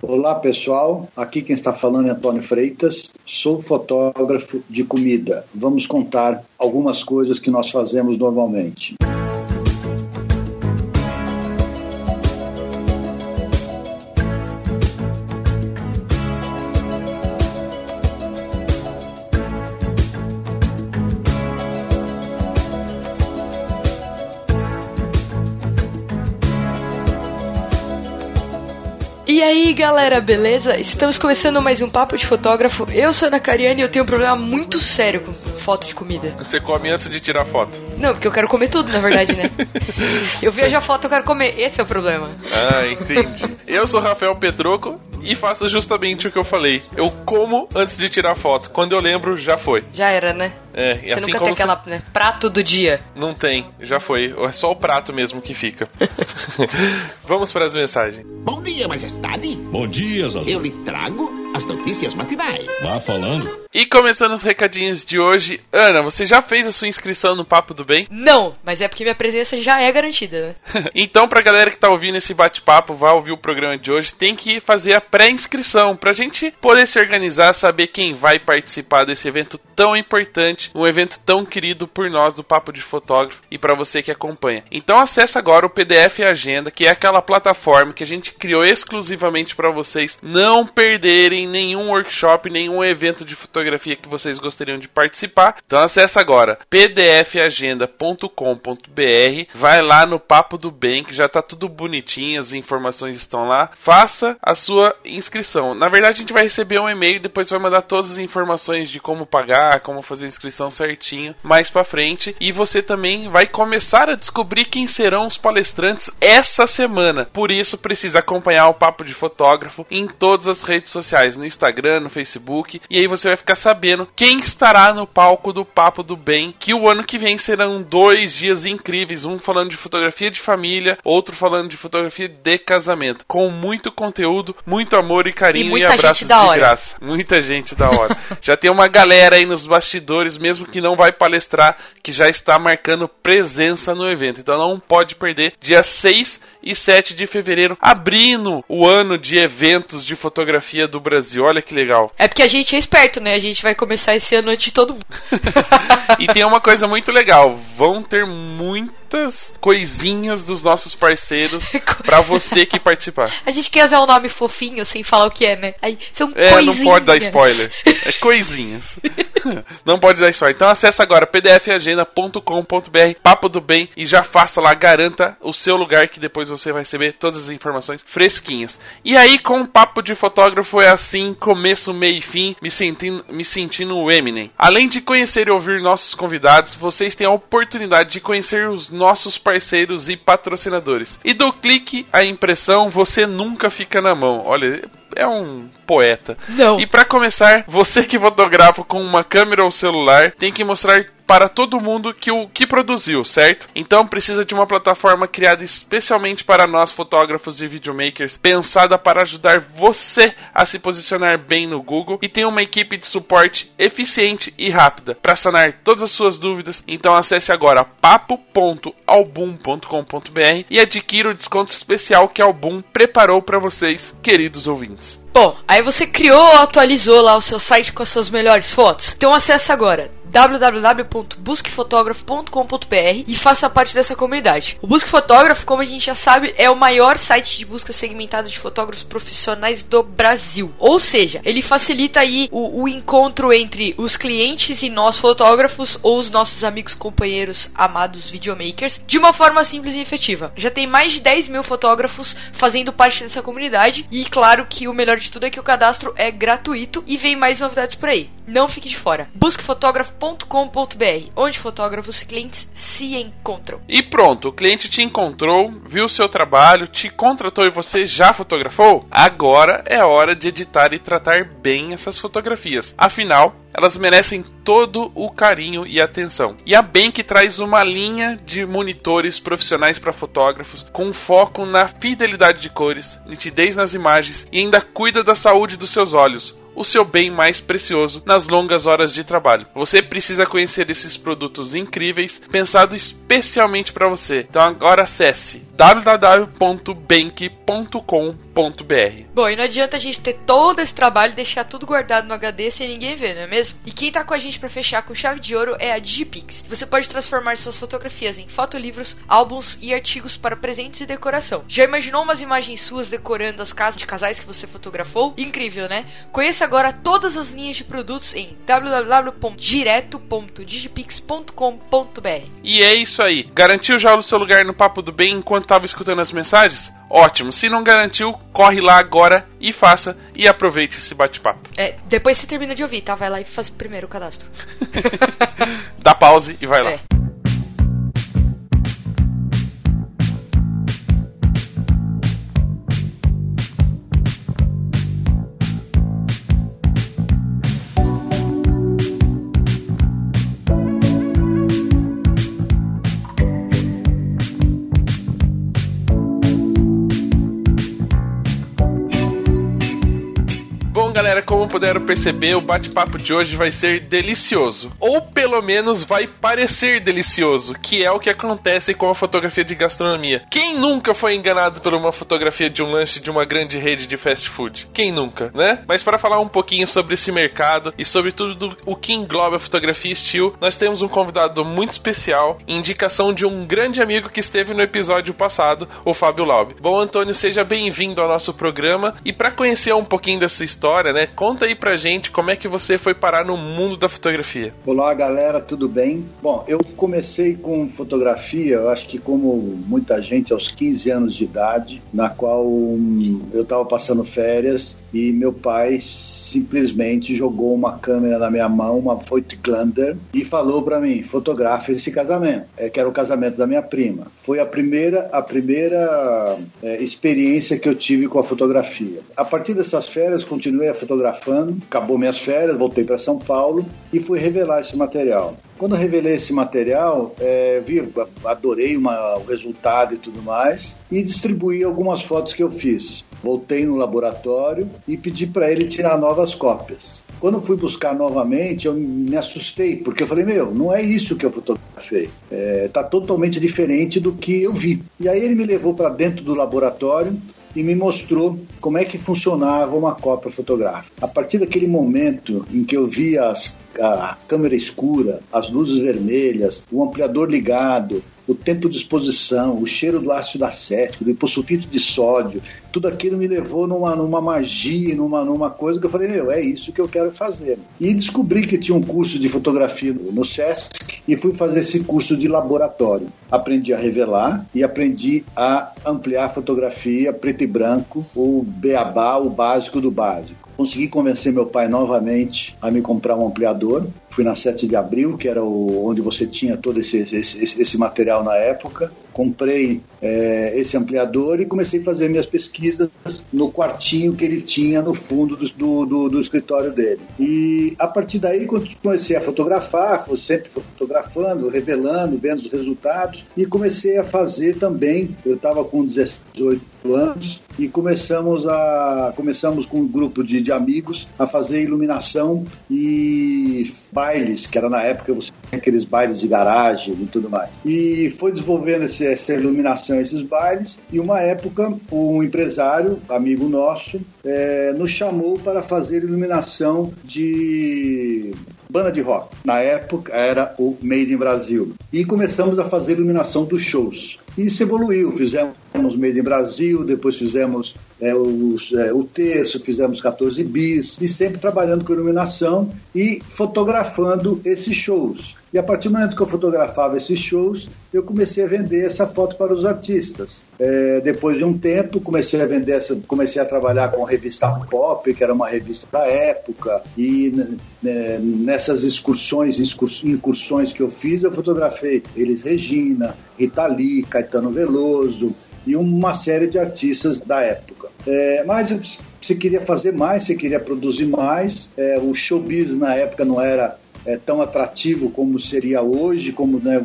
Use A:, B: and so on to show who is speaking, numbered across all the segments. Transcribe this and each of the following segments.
A: Olá pessoal, aqui quem está falando é Antônio Freitas, sou fotógrafo de comida. Vamos contar algumas coisas que nós fazemos normalmente.
B: E aí galera, beleza? Estamos começando mais um Papo de Fotógrafo. Eu sou a Ana Cariani e eu tenho um problema muito sério com foto de comida.
C: Você come antes de tirar foto?
B: Não, porque eu quero comer tudo, na verdade, né? eu vejo a foto, eu quero comer. Esse é o problema.
C: Ah, entendi. eu sou Rafael Petroco e faço justamente o que eu falei. Eu como antes de tirar foto. Quando eu lembro, já foi.
B: Já era, né?
C: É,
B: Você
C: assim
B: nunca
C: como
B: tem aquela
C: você-
B: né, prato do dia.
C: Não tem, já foi. É só o prato mesmo que fica. Vamos para as mensagens.
D: Bom dia, majestade.
E: Bom dia, Zazu.
D: Eu lhe trago as notícias matinais.
E: Vá falando.
C: E começando os recadinhos de hoje, Ana, você já fez a sua inscrição no Papo do Bem?
B: Não, mas é porque minha presença já é garantida, né?
C: então, pra galera que tá ouvindo esse bate-papo, vai ouvir o programa de hoje, tem que fazer a pré-inscrição pra gente poder se organizar, saber quem vai participar desse evento tão importante, um evento tão querido por nós do Papo de Fotógrafo e pra você que acompanha. Então, acessa agora o PDF Agenda, que é aquela plataforma que a gente criou exclusivamente pra vocês não perderem nenhum workshop, nenhum evento de fotografia que vocês gostariam de participar. Então, acessa agora pdfagenda.com.br, vai lá no Papo do Bem, que já tá tudo bonitinho, as informações estão lá. Faça a sua inscrição. Na verdade, a gente vai receber um e-mail, depois vai mandar todas as informações de como pagar, como fazer a inscrição certinho mais pra frente. E você também vai começar a descobrir quem serão os palestrantes essa semana. Por isso, precisa acompanhar o Papo de Fotógrafo em todas as redes sociais, no Instagram, no Facebook. E aí você vai ficar sabendo quem estará no palco do Papo do Bem, que o ano que vem serão dois dias incríveis, um falando de fotografia de família, outro falando de fotografia de casamento, com muito conteúdo, muito amor e carinho
B: E
C: e, abraços de
B: hora.
C: graça. Muita gente da hora. já tem uma galera aí nos bastidores, mesmo que não vai palestrar, que já está marcando presença no evento. Então não pode perder dia 6 e 7 de fevereiro, abrindo o ano de eventos de fotografia do Brasil. Olha que legal.
B: É porque a gente é esperto, né? A gente vai começar esse ano antes de todo mundo.
C: E tem uma coisa muito legal: vão ter muitas coisinhas dos nossos parceiros pra você que participar.
B: A gente quer usar um nome fofinho sem falar o que é, né? Aí são
C: É,
B: coisinhas.
C: não pode dar spoiler. É coisinhas. não pode dar spoiler. Então acessa agora pdfagenda.com.br, papo do bem e já faça lá, garanta o seu lugar que depois você vai receber todas as informações fresquinhas. E aí com o papo de fotógrafo é assim, começo, meio e fim, me sentindo, me sentindo o Eminem. Além de conhecer e ouvir nossos convidados, vocês têm a oportunidade de conhecer os nossos parceiros e patrocinadores. E do clique a impressão, você nunca fica na mão. Olha, é um poeta.
B: Não.
C: E para começar, você que fotografa com uma câmera ou celular tem que mostrar para todo mundo que o que produziu, certo? Então precisa de uma plataforma criada especialmente para nós fotógrafos e videomakers, pensada para ajudar você a se posicionar bem no Google e tem uma equipe de suporte eficiente e rápida para sanar todas as suas dúvidas. Então acesse agora papo.album.com.br e adquira o desconto especial que Album preparou para vocês, queridos ouvintes.
B: Bom, aí você criou ou atualizou lá o seu site com as suas melhores fotos? Então acessa agora www.busquefotógrafo.com.br e faça parte dessa comunidade. O Busque Fotógrafo, como a gente já sabe, é o maior site de busca segmentada de fotógrafos profissionais do Brasil. Ou seja, ele facilita aí o, o encontro entre os clientes e nós fotógrafos ou os nossos amigos, companheiros, amados videomakers, de uma forma simples e efetiva. Já tem mais de 10 mil fotógrafos fazendo parte dessa comunidade e claro que o melhor de tudo é que o cadastro é gratuito e vem mais novidades por aí. Não fique de fora. Busquefotógrafo.com.br, onde fotógrafos e clientes se encontram.
C: E pronto, o cliente te encontrou, viu o seu trabalho, te contratou e você já fotografou? Agora é hora de editar e tratar bem essas fotografias. Afinal, elas merecem todo o carinho e atenção. E a Bank traz uma linha de monitores profissionais para fotógrafos com foco na fidelidade de cores, nitidez nas imagens e ainda cuida da saúde dos seus olhos o seu bem mais precioso nas longas horas de trabalho. Você precisa conhecer esses produtos incríveis, pensados especialmente para você. Então agora acesse www.bank.com.br
B: Bom, e não adianta a gente ter todo esse trabalho e deixar tudo guardado no HD sem ninguém ver, não é mesmo? E quem tá com a gente para fechar com chave de ouro é a Digipix. Você pode transformar suas fotografias em fotolivros, álbuns e artigos para presentes e decoração. Já imaginou umas imagens suas decorando as casas de casais que você fotografou? Incrível, né? Conheça agora todas as linhas de produtos em www.direto.digipix.com.br.
C: E é isso aí. Garantiu já o seu lugar no Papo do Bem enquanto estava escutando as mensagens? Ótimo. Se não garantiu, corre lá agora e faça e aproveite esse bate-papo.
B: É, depois você termina de ouvir, tá? Vai lá e faz primeiro o cadastro.
C: Dá pause e vai lá.
B: É.
C: puderam perceber, o bate-papo de hoje vai ser delicioso. Ou pelo menos vai parecer delicioso, que é o que acontece com a fotografia de gastronomia. Quem nunca foi enganado por uma fotografia de um lanche de uma grande rede de fast food? Quem nunca, né? Mas para falar um pouquinho sobre esse mercado e sobre tudo o que engloba a fotografia estilo, nós temos um convidado muito especial, indicação de um grande amigo que esteve no episódio passado, o Fábio Laub. Bom, Antônio, seja bem-vindo ao nosso programa e para conhecer um pouquinho dessa história, né? Conta aí pra gente como é que você foi parar no mundo da fotografia.
A: Olá, galera, tudo bem? Bom, eu comecei com fotografia, eu acho que como muita gente, aos 15 anos de idade, na qual hum, eu estava passando férias e meu pai simplesmente jogou uma câmera na minha mão, uma Voigtlander, e falou para mim: fotografe esse casamento, é, que era o casamento da minha prima. Foi a primeira, a primeira é, experiência que eu tive com a fotografia. A partir dessas férias, continuei acabou minhas férias, voltei para São Paulo e fui revelar esse material. Quando eu revelei esse material, é, vi, adorei uma, o resultado e tudo mais, e distribuí algumas fotos que eu fiz. Voltei no laboratório e pedi para ele tirar novas cópias. Quando fui buscar novamente, eu me assustei, porque eu falei, meu, não é isso que eu fotografei. É, tá totalmente diferente do que eu vi. E aí ele me levou para dentro do laboratório e me mostrou como é que funcionava uma cópia fotográfica. A partir daquele momento em que eu vi as, a câmera escura, as luzes vermelhas, o ampliador ligado, o tempo de exposição, o cheiro do ácido acético, do hipossulfito de sódio, tudo aquilo me levou numa, numa magia, numa, numa coisa que eu falei, meu, é isso que eu quero fazer. E descobri que tinha um curso de fotografia no SESC e fui fazer esse curso de laboratório. Aprendi a revelar e aprendi a ampliar a fotografia preto e branco, o beabá, o básico do básico. Consegui convencer meu pai novamente a me comprar um ampliador. Fui na 7 de abril, que era o, onde você tinha todo esse, esse, esse material na época. Comprei é, esse ampliador e comecei a fazer minhas pesquisas no quartinho que ele tinha no fundo do, do, do, escritório dele. E a partir daí, quando comecei a fotografar, sempre fotografando, revelando, vendo os resultados, e comecei a fazer também. Eu estava com 18 anos e começamos a começamos com um grupo de, de amigos a fazer iluminação e bailes, que era na época você tinha aqueles bailes de garagem e tudo mais. E foi desenvolvendo esse, essa iluminação, esses bailes, e uma época um empresário, amigo nosso, é, nos chamou para fazer iluminação de banda de rock. Na época era o Made in Brasil. E começamos a fazer iluminação dos shows. E isso evoluiu. Fizemos Made in Brasil, depois fizemos é, os, é, o terço, fizemos 14 bis, e sempre trabalhando com iluminação e fotografando esses shows. E a partir do momento que eu fotografava esses shows, eu comecei a vender essa foto para os artistas. É, depois de um tempo, comecei a vender essa, comecei a trabalhar com a revista Pop, que era uma revista da época, e né, nessas excursões, incursões que eu fiz, eu fotografei Elis Regina, Rita Lee, Caetano Veloso e uma série de artistas da época. É, mas você queria fazer mais, você queria produzir mais. É, o showbiz na época não era é, tão atrativo como seria hoje, como né,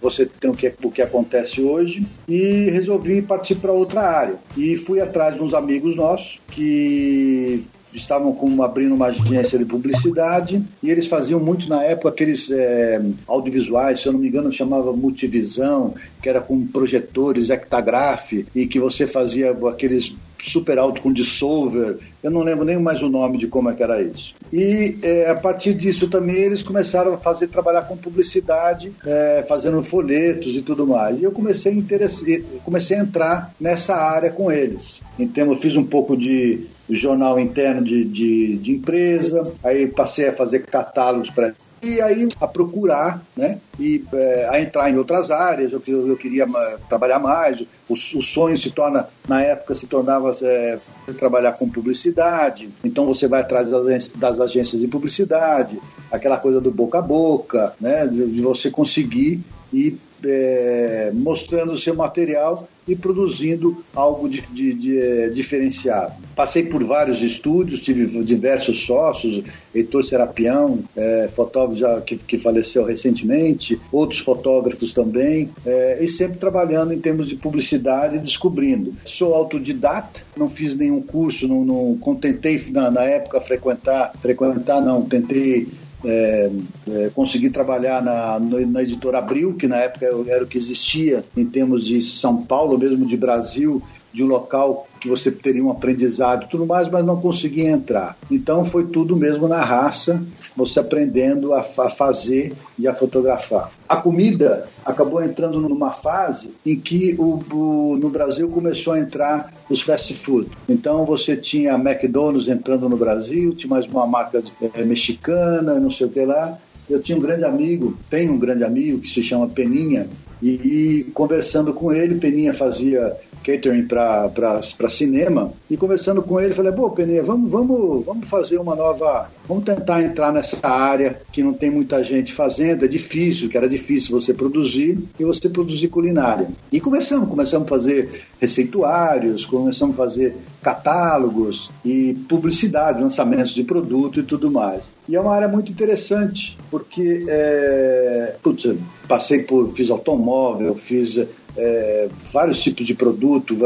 A: você tem o que, o que acontece hoje, e resolvi partir para outra área. E fui atrás de uns amigos nossos que estavam com, abrindo uma agência de publicidade e eles faziam muito na época aqueles é, audiovisuais, se eu não me engano chamava Multivisão, que era com projetores, Ectagraph e que você fazia aqueles super alto com dissolver, eu não lembro nem mais o nome de como é que era isso. E é, a partir disso também eles começaram a fazer trabalhar com publicidade, é, fazendo folhetos e tudo mais. E eu comecei a, comecei a entrar nessa área com eles. Então eu fiz um pouco de jornal interno de, de, de empresa, aí passei a fazer catálogos para e aí a procurar, né? E é, a entrar em outras áreas. Eu, eu queria trabalhar mais. O, o, sonho se torna, na época, se tornava é, trabalhar com publicidade. Então você vai atrás das agências, das agências de publicidade, aquela coisa do boca a boca, né? De, de você conseguir ir é, mostrando o seu material e produzindo algo de, de, de, é, diferenciado. Passei por vários estúdios, tive diversos sócios, Heitor Serapião, é, fotógrafo já, que, que, faleceu recentemente, outros fotógrafos também, é, e sempre trabalhando em termos de publicidade e descobrindo. Sou autodidata, não fiz nenhum curso, não, não contentei na, na época frequentar, frequentar não, tentei é, é, consegui trabalhar na, na editora Abril, que na época era o que existia em termos de São Paulo, mesmo de Brasil, de um local que você teria um aprendizado e tudo mais, mas não conseguia entrar. Então foi tudo mesmo na raça, você aprendendo a, a fazer e a fotografar. A comida acabou entrando numa fase em que o, o, no Brasil começou a entrar os fast food. Então você tinha McDonald's entrando no Brasil, tinha mais uma marca é, mexicana, não sei o que lá. Eu tinha um grande amigo, tenho um grande amigo que se chama Peninha, e, conversando com ele, Peninha fazia catering para cinema e conversando com ele, falei, pô, Peninha, vamos, vamos, vamos fazer uma nova. Vamos tentar entrar nessa área que não tem muita gente fazendo, é difícil, que era difícil você produzir e você produzir culinária. E começamos, começamos a fazer receituários, começamos a fazer catálogos e publicidade, lançamentos de produto e tudo mais. E é uma área muito interessante, porque é, putz, passei por, fiz automóvel, fiz é, vários tipos de produto,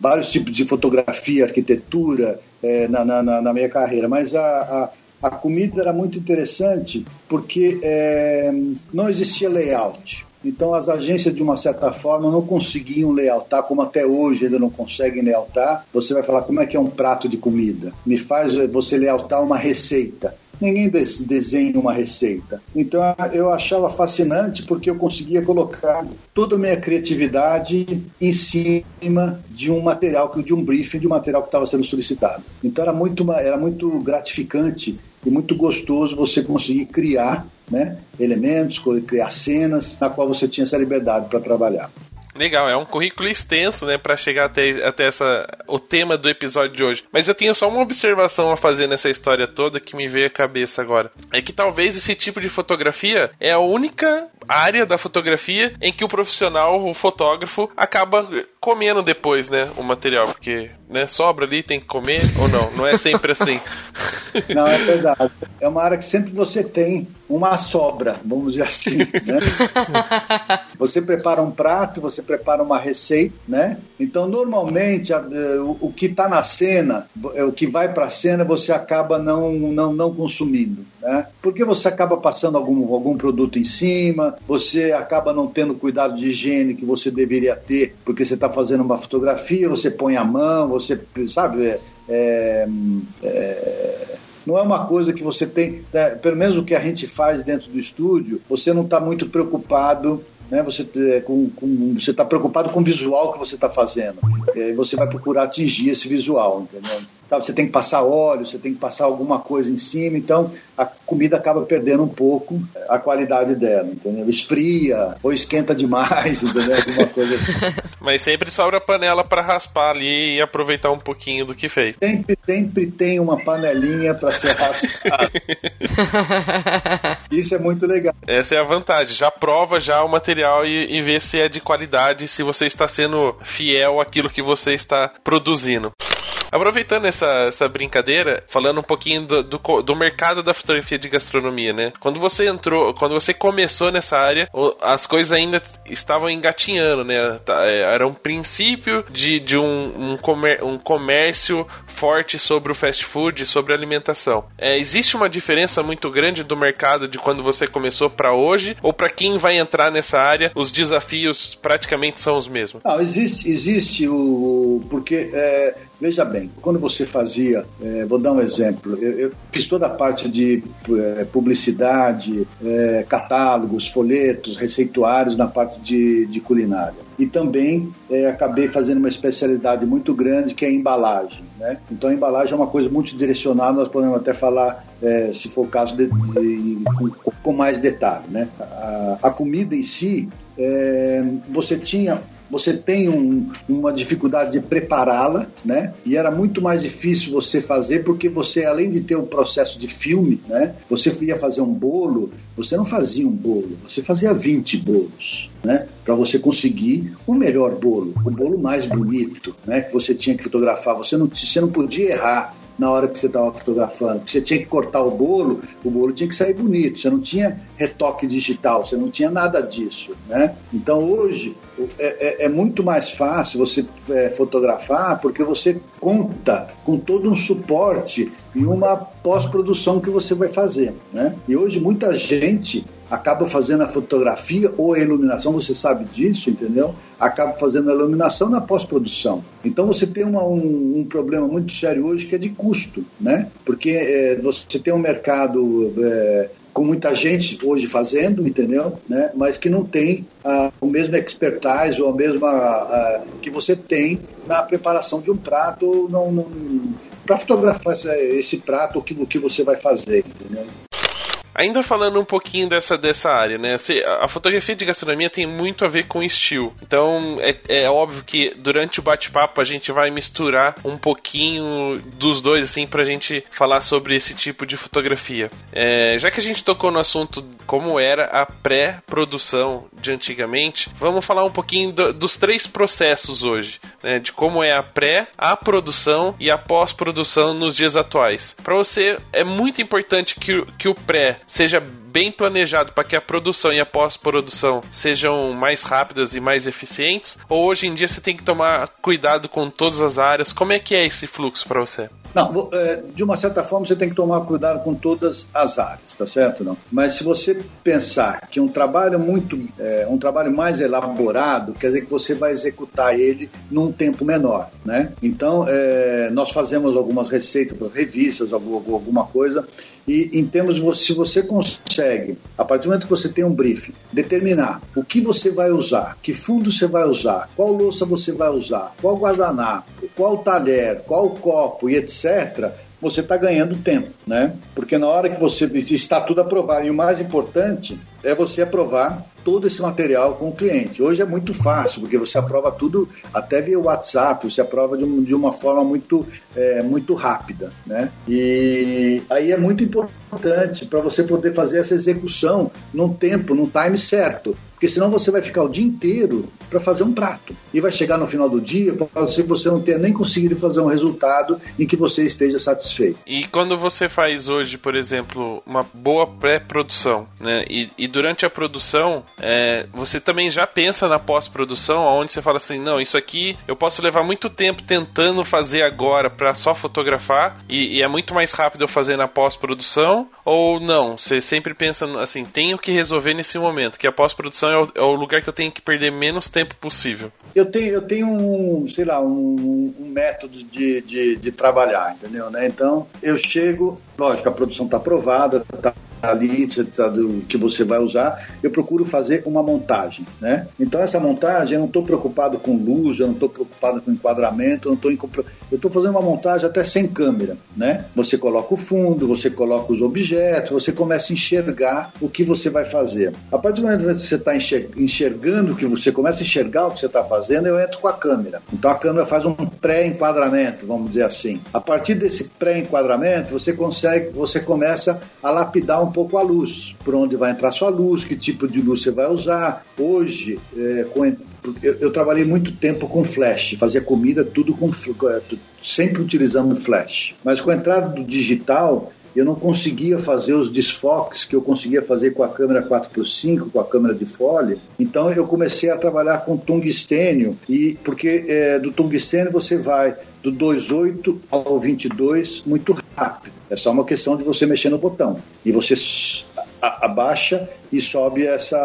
A: vários tipos de fotografia, arquitetura é, na, na, na, minha carreira, mas a, a, a, comida era muito interessante porque é, não existia layout. Então as agências, de uma certa forma, não conseguiam layoutar, como até hoje ainda não conseguem layoutar. Você vai falar como é que é um prato de comida. Me faz você layoutar uma receita ninguém desenha uma receita. Então eu achava fascinante porque eu conseguia colocar toda a minha criatividade em cima de um material, de um briefing, de um material que estava sendo solicitado. Então era muito, era muito gratificante e muito gostoso você conseguir criar né, elementos, criar cenas na qual você tinha essa liberdade para trabalhar.
C: Legal, é um currículo extenso, né, para chegar até, até essa, o tema do episódio de hoje. Mas eu tenho só uma observação a fazer nessa história toda que me veio à cabeça agora. É que talvez esse tipo de fotografia é a única área da fotografia em que o profissional, o fotógrafo, acaba comendo depois, né, o material, porque, né, sobra ali, tem que comer ou não, não é sempre assim.
A: Não, é verdade. É uma área que sempre você tem uma sobra, vamos dizer assim, né? Você prepara um prato, você prepara uma receita, né? Então, normalmente, a, eh, o, o, que está na cena, é, o que vai para a cena, você acaba não, não, não consumindo, né? Porque você acaba passando algum, algum produto em cima, você acaba não tendo cuidado de higiene que você deveria ter, porque você está fazendo uma fotografia, você põe a mão, você, sabe, é, é, é não é uma coisa que você tem, né, pelo menos o que a gente faz dentro do estúdio, você não está muito preocupado né? Você é, com, com, você está preocupado com o visual que você está fazendo. E você vai procurar atingir esse visual, entendeu? Tá, você tem que passar óleo, você tem que passar alguma coisa em cima, então a comida acaba perdendo um pouco a qualidade dela, entendeu? Esfria ou esquenta demais, entendeu? Alguma coisa assim.
C: Mas sempre sobra panela para raspar ali e aproveitar um pouquinho do que fez.
A: Sempre, sempre tem uma panelinha para ser raspado. Isso é muito legal.
C: Essa é a vantagem. Já prova já o material e, e vê se é de qualidade, se você está sendo fiel àquilo que você está produzindo. Aproveitando essa, essa brincadeira, falando um pouquinho do, do, do, mercado da fotografia de gastronomia, né? Quando você entrou, quando você começou nessa área, as coisas ainda estavam engatinhando, né? Tá, é, era um princípio de, de um, um, comer, um comércio forte sobre o fast food, sobre a alimentação. É, existe uma diferença muito grande do mercado de quando você começou para hoje? Ou para quem vai entrar nessa área, os desafios praticamente são os mesmos?
A: Não, existe, existe o. Porque é, Veja bem, quando você fazia, é, vou dar um exemplo, eu, eu, fiz toda a parte de é, publicidade, é, catálogos, folhetos, receituários na parte de, de culinária. E também acabei fazendo uma especialidade muito grande que é a embalagem. Né? Então a embalagem é uma coisa muito direcionada, nós podemos até falar, se for o caso, de, de, com, com, mais detalhe. Né? A, a comida em si, você tinha você tem um, uma dificuldade de prepará-la, né? E era muito mais difícil você fazer porque você, além de ter o um processo de filme, né? Você ia fazer um bolo, você não fazia um bolo, você fazia 20 bolos, né? Para você conseguir o melhor bolo, o bolo mais bonito, né? Que você tinha que fotografar. Você não, você não podia errar na hora que você estava fotografando. Você tinha que cortar o bolo, o bolo tinha que sair bonito. Você não tinha retoque digital, você não tinha nada disso, né? Então hoje é, é, é muito mais fácil você é, fotografar porque você conta com todo um suporte e uma pós-produção que você vai fazer, né? E hoje muita gente acaba fazendo a fotografia ou a iluminação, você sabe disso, entendeu? Acaba fazendo a iluminação na pós-produção. Então você tem uma, um, um, problema muito sério hoje que é de custo, né? Porque é, você tem um mercado é, com muita gente hoje fazendo, entendeu? Né? Mas que não tem ah, o mesmo expertise ou a mesma ah, que você tem na preparação de um prato, não, não para fotografar esse, esse prato, o que, o que você vai fazer, entendeu?
C: Ainda falando um pouquinho dessa, dessa área, né? A fotografia de gastronomia tem muito a ver com estilo. Então é, é óbvio que durante o bate-papo a gente vai misturar um pouquinho dos dois, assim, pra gente falar sobre esse tipo de fotografia. É, já que a gente tocou no assunto como era a pré-produção de antigamente, vamos falar um pouquinho do, dos três processos hoje, né? De como é a pré, a produção e a pós-produção nos dias atuais. Para você é muito importante que, que o pré seja bem planejado para que a produção e a pós-produção sejam mais rápidas e mais eficientes? Ou hoje em dia você tem que tomar cuidado com todas as áreas? Como é que é esse fluxo para você?
A: Não, é, de uma certa forma você tem que tomar cuidado com todas as áreas, tá certo? Não? Mas se você pensar que um trabalho muito, é, um trabalho mais elaborado, quer dizer que você vai executar ele num tempo menor, né? Então, é, nós fazemos algumas receitas para revistas, alguma coisa, e em termos se você consegue, a partir do momento que você tem um briefing, determinar o que você vai usar, que fundo você vai usar, qual louça você vai usar, qual guardanapo, qual talher, qual copo e etc., você está ganhando tempo, né? Porque na hora que você está tudo aprovado, e o mais importante é você aprovar todo esse material com o cliente. Hoje é muito fácil, porque você aprova tudo até via WhatsApp, você aprova de, um, de uma forma muito, é, muito rápida. Né? E aí é muito importante para você poder fazer essa execução num tempo, num time certo. Porque senão você vai ficar o dia inteiro para fazer um prato. E vai chegar no final do dia, pode que você não tenha nem conseguido fazer um resultado em que você esteja satisfeito.
C: E quando você faz hoje, por exemplo, uma boa pré-produção, né? E, e, durante a produção, é, você também já pensa na pós-produção, onde você fala assim, não, isso aqui eu posso levar muito tempo tentando fazer agora para só fotografar e, e, é muito mais rápido eu fazer na pós-produção, ou não? Você sempre pensa assim, tenho que resolver nesse momento, que a pós-produção é o, é o, lugar que eu tenho que perder menos tempo possível.
A: Eu tenho, eu tenho um, sei lá, um, um método de, de, de, trabalhar, entendeu? Né? Então, eu chego, lógico, a produção está aprovada, está ali do que você vai usar, eu procuro fazer uma montagem, né? Então essa montagem eu não estou preocupado com luz, eu não estou preocupado com enquadramento, eu estou estou fazendo uma montagem até sem câmera, né? Você coloca o fundo, você coloca os objetos, você começa a enxergar o que você vai fazer. A partir do momento que você está enxergando que você começa a enxergar o que você está fazendo, eu entro com a câmera. Então a câmera faz um pré-enquadramento, vamos dizer assim. A partir desse pré-enquadramento, você consegue, você começa a lapidar um um pouco a luz, por onde vai entrar sua luz, que tipo de luz você vai usar. Hoje, é, com, eu, eu, trabalhei muito tempo com flash, fazia comida tudo com é, sempre utilizando flash. Mas com a entrada do digital, eu não conseguia fazer os desfoques que eu conseguia fazer com a câmera 4x5, com a câmera de fole. Então eu comecei a trabalhar com tungstênio, e porque é, do tungstênio você vai do 2.8 ao 22 muito rápido. É só uma questão de você mexer no botão. E você abaixa e sobe essa,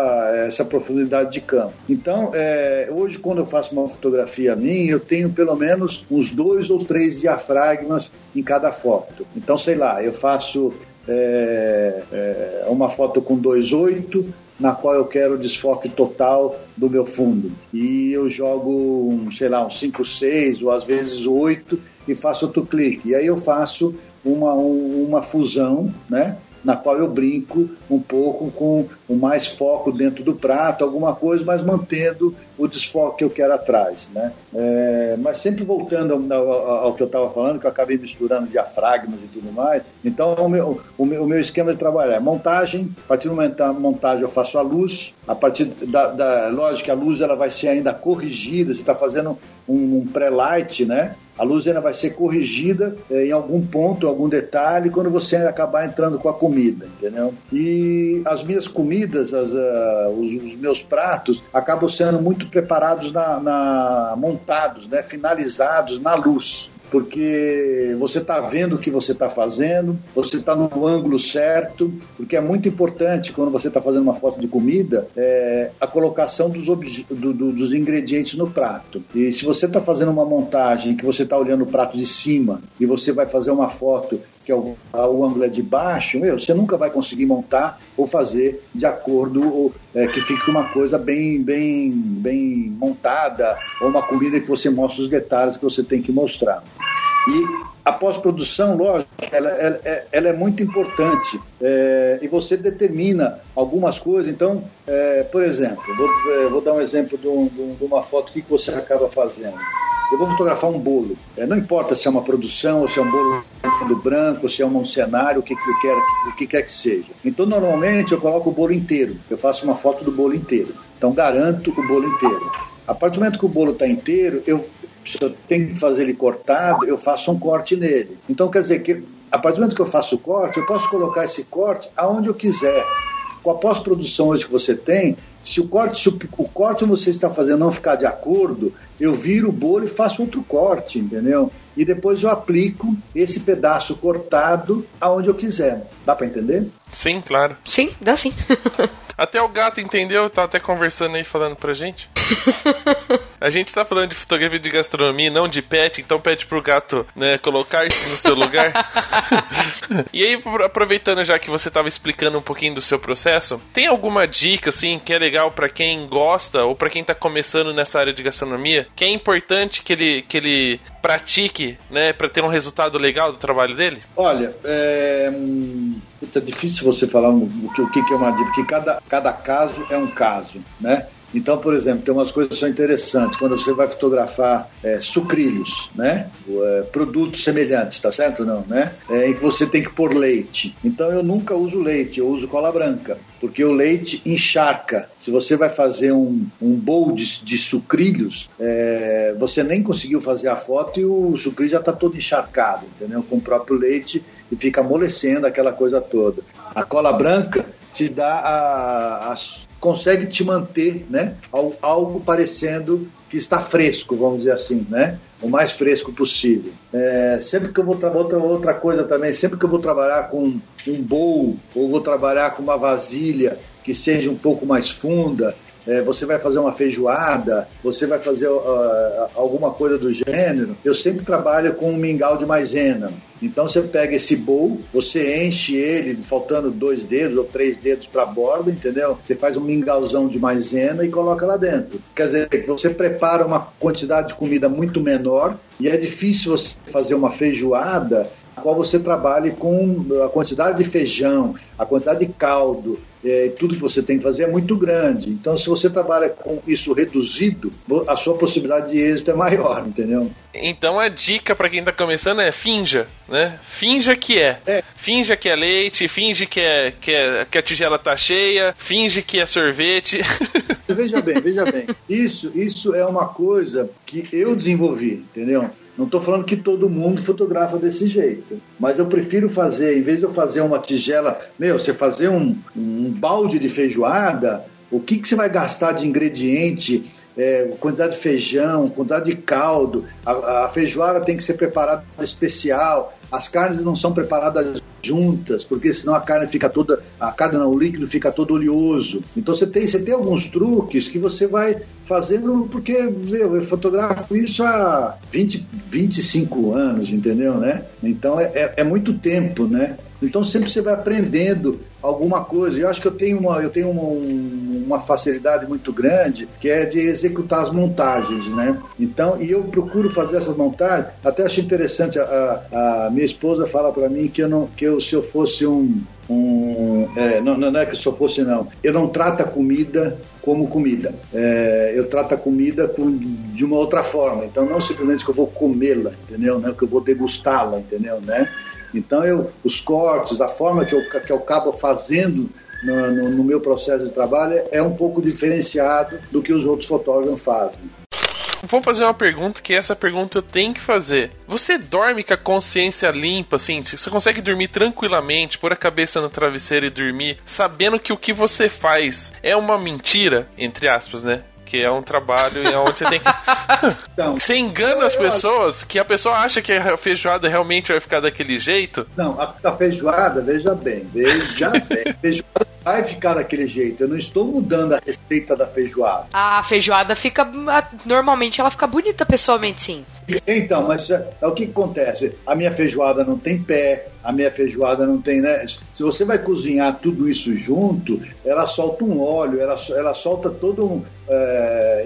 A: essa profundidade de campo. Então, é, hoje, quando eu faço uma fotografia minha, eu tenho pelo menos uns dois ou três diafragmas em cada foto. Então, sei lá, eu faço é, é, uma foto com 2.8, na qual eu quero o desfoque total do meu fundo. E eu jogo, um, sei lá, um 5, 6 ou às vezes 8 e faço outro clique. E aí eu faço uma, uma fusão, né? na qual eu brinco um pouco com o mais foco dentro do prato, alguma coisa, mas mantendo o desfoque que eu quero atrás. Né? É, mas sempre voltando ao, ao, ao que eu estava falando, que eu acabei misturando diafragmas e tudo mais. Então, o meu, o meu, o meu esquema de trabalho é montagem, a partir do momento da montagem eu faço a luz, a partir da, da lógico a luz ela vai ser ainda corrigida, você está fazendo um, um pré-light, né? A luz ainda vai ser corrigida é, em algum ponto, algum detalhe, quando você acabar entrando com a comida, entendeu? E as minhas comidas, as, uh, os, os, meus pratos, acabam sendo muito preparados na, na montados, né? finalizados na luz porque você está vendo o que você está fazendo, você está no ângulo certo, porque é muito importante quando você está fazendo uma foto de comida é, a colocação dos, do, do, dos ingredientes no prato. E se você está fazendo uma montagem que você está olhando o prato de cima e você vai fazer uma foto que é o, o ângulo é de baixo, meu, você nunca vai conseguir montar ou fazer de acordo ou, é, que fique uma coisa bem, bem, bem montada ou uma comida que você mostra os detalhes que você tem que mostrar. E a pós-produção, lógico, ela, ela, ela, é muito importante é, e você determina algumas coisas. Então, é, por exemplo, vou, é, vou, dar um exemplo de, um, de, uma foto que você acaba fazendo. Eu vou fotografar um bolo. É, não importa se é uma produção, ou se é um bolo do branco, se é um cenário, o que, que, quer, o que quer que seja. Então, normalmente, eu coloco o bolo inteiro. Eu faço uma foto do bolo inteiro. Então, garanto o bolo inteiro. A partir do momento que o bolo está inteiro, eu, se eu tenho que fazer ele cortado, eu faço um corte nele. Então, quer dizer que a partir do momento que eu faço o corte, eu posso colocar esse corte aonde eu quiser. Com a pós-produção hoje que você tem, se o corte, se o, o corte que você está fazendo não ficar de acordo, eu viro o bolo e faço outro corte, entendeu? E depois eu aplico esse pedaço cortado aonde eu quiser. Dá para entender?
C: Sim, claro.
B: Sim, dá sim.
C: Até o gato entendeu, tá até conversando aí falando pra gente. A gente tá falando de fotografia de gastronomia, não de pet, então pede pro gato, né, colocar-se no seu lugar. e aí, aproveitando já que você tava explicando um pouquinho do seu processo, tem alguma dica, assim, que é legal para quem gosta ou para quem tá começando nessa área de gastronomia, que é importante que ele, que ele pratique, né, para ter um resultado legal do trabalho dele?
A: Olha, é é difícil você falar o que, o que é uma dica, porque cada, cada caso é um caso, né? Então, por exemplo, tem umas coisas que são interessantes. Quando você vai fotografar é, sucrilhos, né? É, produtos semelhantes, tá certo não, né? É, em que você tem que pôr leite. Então, eu nunca uso leite, eu uso cola branca. Porque o leite encharca. Se você vai fazer um, um bowl de, de sucrilhos, é, você nem conseguiu fazer a foto e o sucrilho já está todo encharcado, entendeu? Com o próprio leite e fica amolecendo aquela coisa toda. A cola branca te dá a, a consegue te manter, né, algo parecendo que está fresco, vamos dizer assim, né, o mais fresco possível. É, sempre que eu vou outra outra coisa também, sempre que eu vou trabalhar com um bowl ou vou trabalhar com uma vasilha que seja um pouco mais funda, é, você vai fazer uma feijoada, você vai fazer uh, alguma coisa do gênero, eu sempre trabalho com um mingau de maisena. Então você pega esse bowl, você enche ele, faltando dois dedos ou três dedos para a borda, entendeu? Você faz um mingauzão de maisena e coloca lá dentro. Quer dizer, você prepara uma quantidade de comida muito menor e é difícil você fazer uma feijoada a qual você trabalhe com a quantidade de feijão, a quantidade de caldo, é, tudo que você tem que fazer é muito grande. Então, se você trabalha com isso reduzido, a sua possibilidade de êxito é maior, entendeu?
C: Então, a dica para quem está começando é finja, né? Finja que é. é. Finja que é leite, finge que, é, que, é, que a tigela tá cheia, finge que é sorvete.
A: veja bem, veja bem. Isso, isso é uma coisa que eu desenvolvi, entendeu? Não estou falando que todo mundo fotografa desse jeito, mas eu prefiro fazer, em vez de eu fazer uma tigela, meu, você fazer um, um balde de feijoada, o que, que você vai gastar de ingrediente é, quantidade de feijão, quantidade de caldo, a, a feijoada tem que ser preparada especial, as carnes não são preparadas juntas, porque senão a carne fica toda, a carne não, o líquido fica todo oleoso. Então você tem, você tem alguns truques que você vai fazendo, porque meu, eu fotografo isso há 20, 25 anos, entendeu, né? Então é, é, é muito tempo, né? Então sempre você vai aprendendo alguma coisa. Eu acho que eu tenho uma, eu tenho uma, uma facilidade muito grande que é de executar as montagens, né? Então, e eu procuro fazer essas montagens. Até acho interessante a, a minha esposa fala para mim que eu não, que eu se eu fosse um um, é, não, não, é que eu fosse não. Eu não trato a comida como comida. É, eu trato a comida com, de uma outra forma. Então não simplesmente que eu vou comê-la, entendeu? É que eu vou degustá-la, entendeu? Né? Então, eu, os cortes, a forma que eu, que eu acabo fazendo no, no, no meu processo de trabalho é um pouco diferenciado do que os outros fotógrafos fazem.
C: Vou fazer uma pergunta que essa pergunta eu tenho que fazer. Você dorme com a consciência limpa, assim? Você consegue dormir tranquilamente, pôr a cabeça no travesseiro e dormir, sabendo que o que você faz é uma mentira, entre aspas, né? Que é um trabalho e é onde você tem que. Então, você engana as pessoas que a pessoa acha que a feijoada realmente vai ficar daquele jeito.
A: Não, a, a feijoada, veja bem, veja bem. Feijoada vai ficar daquele jeito. Eu não estou mudando a receita da feijoada.
B: A feijoada fica. Normalmente ela fica bonita pessoalmente, sim.
A: Então, mas é, é, o que acontece. A minha feijoada não tem pé, a minha feijoada não tem, né? Se você vai cozinhar tudo isso junto, ela solta um óleo, ela, ela solta todo um é,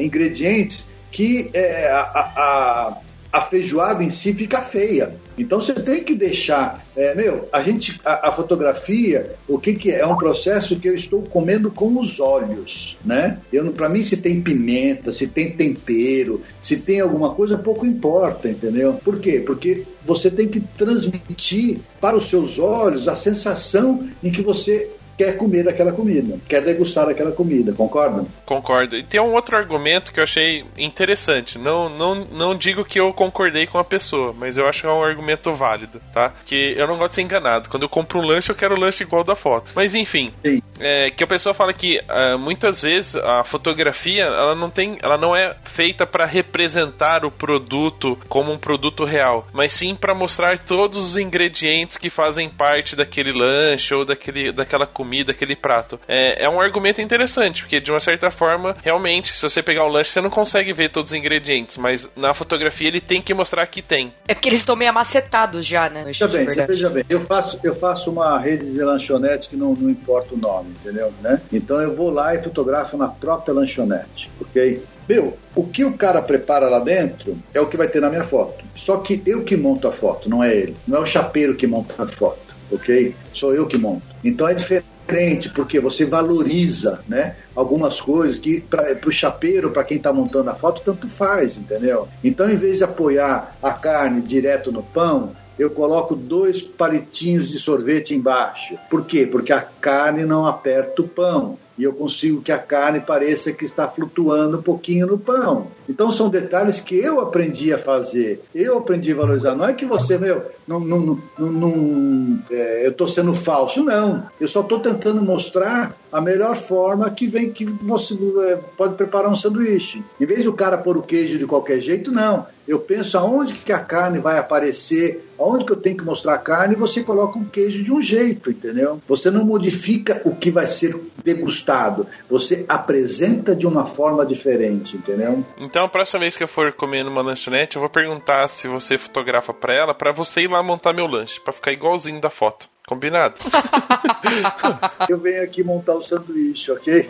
A: que é, a, a a feijoada em si fica feia. Então você tem que deixar. É, meu, a gente. A, a fotografia, o que, que é? É um processo que eu estou comendo com os olhos. né? Para mim, se tem pimenta, se tem tempero, se tem alguma coisa, pouco importa, entendeu? Por quê? Porque você tem que transmitir para os seus olhos a sensação em que você quer comer aquela comida, quer degustar aquela comida, concordam?
C: Concordo. E tem um outro argumento que eu achei interessante. Não, não, não digo que eu concordei com a pessoa, mas eu acho que é um argumento válido, tá? Que eu não gosto de ser enganado. Quando eu compro um lanche, eu quero o lanche igual da foto. Mas enfim, é, que a pessoa fala que uh, muitas vezes a fotografia ela não tem, ela não é feita para representar o produto como um produto real, mas sim para mostrar todos os ingredientes que fazem parte daquele lanche ou daquele, daquela comida comida, aquele prato. É, é um argumento interessante, porque de uma certa forma, realmente, se você pegar o lanche, você não consegue ver todos os ingredientes, mas na fotografia ele tem que mostrar que tem.
B: É porque eles estão meio amacetados já, né?
A: Veja bem, veja bem, eu faço, eu faço uma rede de lanchonete que não, não importa o nome, entendeu? Né? Então eu vou lá e fotografo na própria lanchonete, ok? Meu, o que o cara prepara lá dentro é o que vai ter na minha foto. Só que eu que monto a foto, não é ele. Não é o chapeiro que monta a foto, ok? Sou eu que monto. Então é diferente crente, porque você valoriza né, algumas coisas que para o chapeiro, para quem está montando a foto, tanto faz, entendeu? Então, em vez de apoiar a carne direto no pão, eu coloco dois palitinhos de sorvete embaixo. Por quê? Porque a carne não aperta o pão e eu consigo que a carne pareça que está flutuando um pouquinho no pão. Então são detalhes que eu aprendi a fazer, eu aprendi a valorizar. Não é que você, meu, não, não, não, não é, eu estou sendo falso, não. Eu só estou tentando mostrar a melhor forma que vem que você é, pode preparar um sanduíche. Em vez do cara pôr o queijo de qualquer jeito, não. Eu penso aonde que a carne vai aparecer, aonde que eu tenho que mostrar a carne, e você coloca um queijo de um jeito, entendeu? Você não modifica o que vai ser degustado, você apresenta de uma forma diferente, entendeu?
C: Então, a próxima vez que eu for comer numa lanchonete, eu vou perguntar se você fotografa para ela, para você ir lá montar meu lanche, para ficar igualzinho da foto. Combinado?
A: eu venho aqui montar o sanduíche, ok?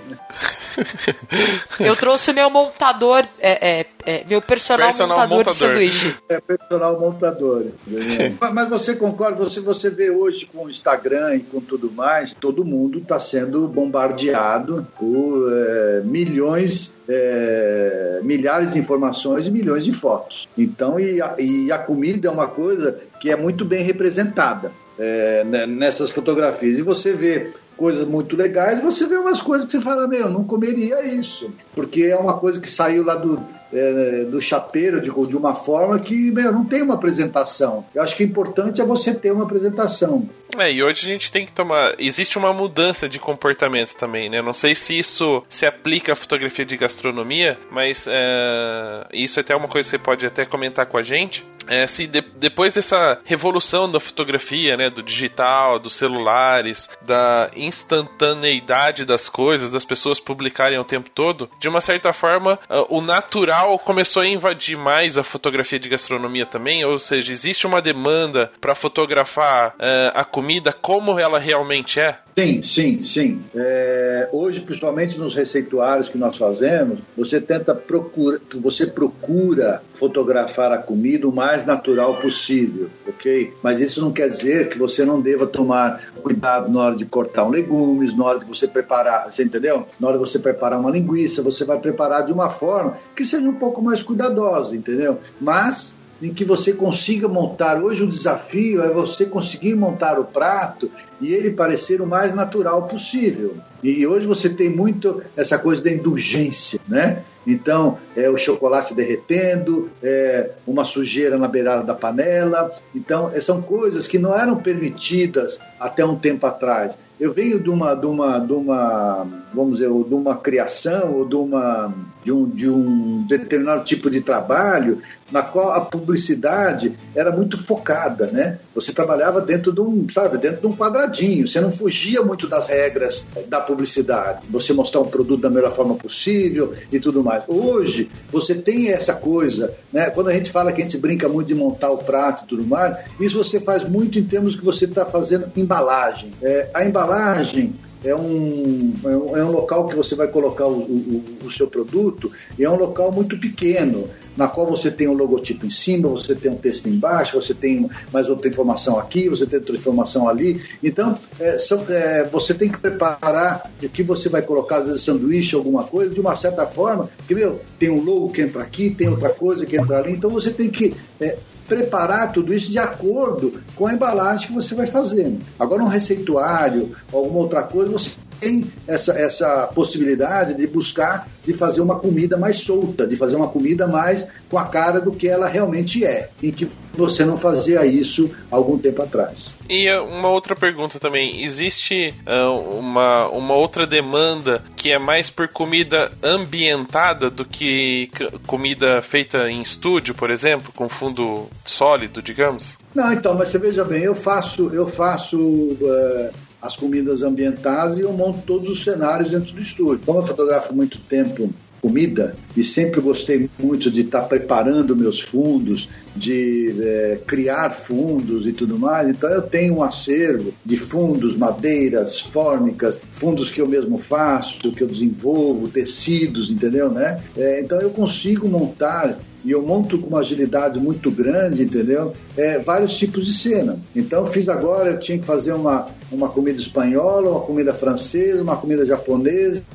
B: Eu trouxe meu montador, é, é, é meu personal, personal montador, montador, de sanduíche.
A: É, personal montador. Mas você concorda, você, você vê hoje com o Instagram e com tudo mais, todo mundo está sendo bombardeado por é, milhões é, milhares de informações e milhões de fotos. Então, e a, e a comida é uma coisa que é muito bem representada é, né, nessas fotografias. E você vê coisas muito legais, você vê umas coisas que você fala, meu, não comeria isso, porque é uma coisa que saiu lá do, é, do chapeiro de, de uma forma que meu, não tem uma apresentação. Eu acho que o importante é você ter uma apresentação.
C: É, e hoje a gente tem que tomar. Existe uma mudança de comportamento também, né? Não sei se isso se aplica à fotografia de gastronomia, mas é, isso é até uma coisa que você pode até comentar com a gente. É, se de, depois dessa revolução da fotografia, né, do digital, dos celulares, da instantaneidade das coisas, das pessoas publicarem o tempo todo, de uma certa forma, uh, o natural começou a invadir mais a fotografia de gastronomia também, ou seja, existe uma demanda para fotografar uh, a comida como ela realmente é?
A: Sim, sim, sim. É, hoje, principalmente nos receituários que nós fazemos, você tenta procura, você procura fotografar a comida o mais natural possível, ok? Mas isso não quer dizer que você não deva tomar cuidado na hora de cortar um legumes, na hora de você preparar, você entendeu? Na hora de você preparar uma linguiça, você vai preparar de uma forma que seja um pouco mais cuidadosa, entendeu? Mas em que você consiga montar. Hoje o desafio é você conseguir montar o prato e ele parecer o mais natural possível. E hoje você tem muito essa coisa da indulgência, né? Então, é o chocolate derretendo, é uma sujeira na beirada da panela. Então, é, são coisas que não eram permitidas até um tempo atrás. Eu venho de uma, de uma, de uma vamos dizer, de uma criação ou de, uma, de, um, de um determinado tipo de trabalho na qual a publicidade era muito focada, né? Você trabalhava dentro de um, sabe, dentro de um quadradinho. Você não fugia muito das regras da publicidade. Você mostrar um produto da melhor forma possível e tudo mais. Hoje você tem essa coisa, né? Quando a gente fala que a gente brinca muito de montar o prato e tudo mais, isso você faz muito em termos que você está fazendo embalagem. É, a embalagem é um, é um local que você vai colocar o, o, o, seu produto e é um local muito pequeno, na qual você tem um logotipo em cima, você tem um texto embaixo, você tem mais outra informação aqui, você tem outra informação ali. Então, é, são, é, você tem que preparar o que você vai colocar, às vezes sanduíche, alguma coisa, de uma certa forma, que, meu, tem um logo que entra aqui, tem outra coisa que entra ali, então você tem que é, preparar tudo isso de acordo com a embalagem que você vai fazendo. Agora, um receituário, alguma outra coisa, você tem essa, essa possibilidade de buscar de fazer uma comida mais solta, de fazer uma comida mais com a cara do que ela realmente é, em que você não fazia isso algum tempo atrás.
C: E uma outra pergunta também: existe uh, uma, uma outra demanda que é mais por comida ambientada do que comida feita em estúdio, por exemplo, com fundo sólido, digamos?
A: Não, então, mas você veja bem, eu faço, eu faço uh, as comidas ambientadas e eu monto todos os cenários dentro do estúdio. Como eu fotografo muito tempo comida e sempre gostei muito de estar tá preparando meus fundos, de é, criar fundos e tudo mais. Então eu tenho um acervo de fundos, madeiras, fórmicas, fundos que eu mesmo faço, que eu desenvolvo, tecidos, entendeu, né? É, então eu consigo montar e eu monto com uma agilidade muito grande, entendeu? É, vários tipos de cena. Então, eu fiz agora, eu tinha que fazer uma, uma comida espanhola, uma comida francesa, uma comida japonesa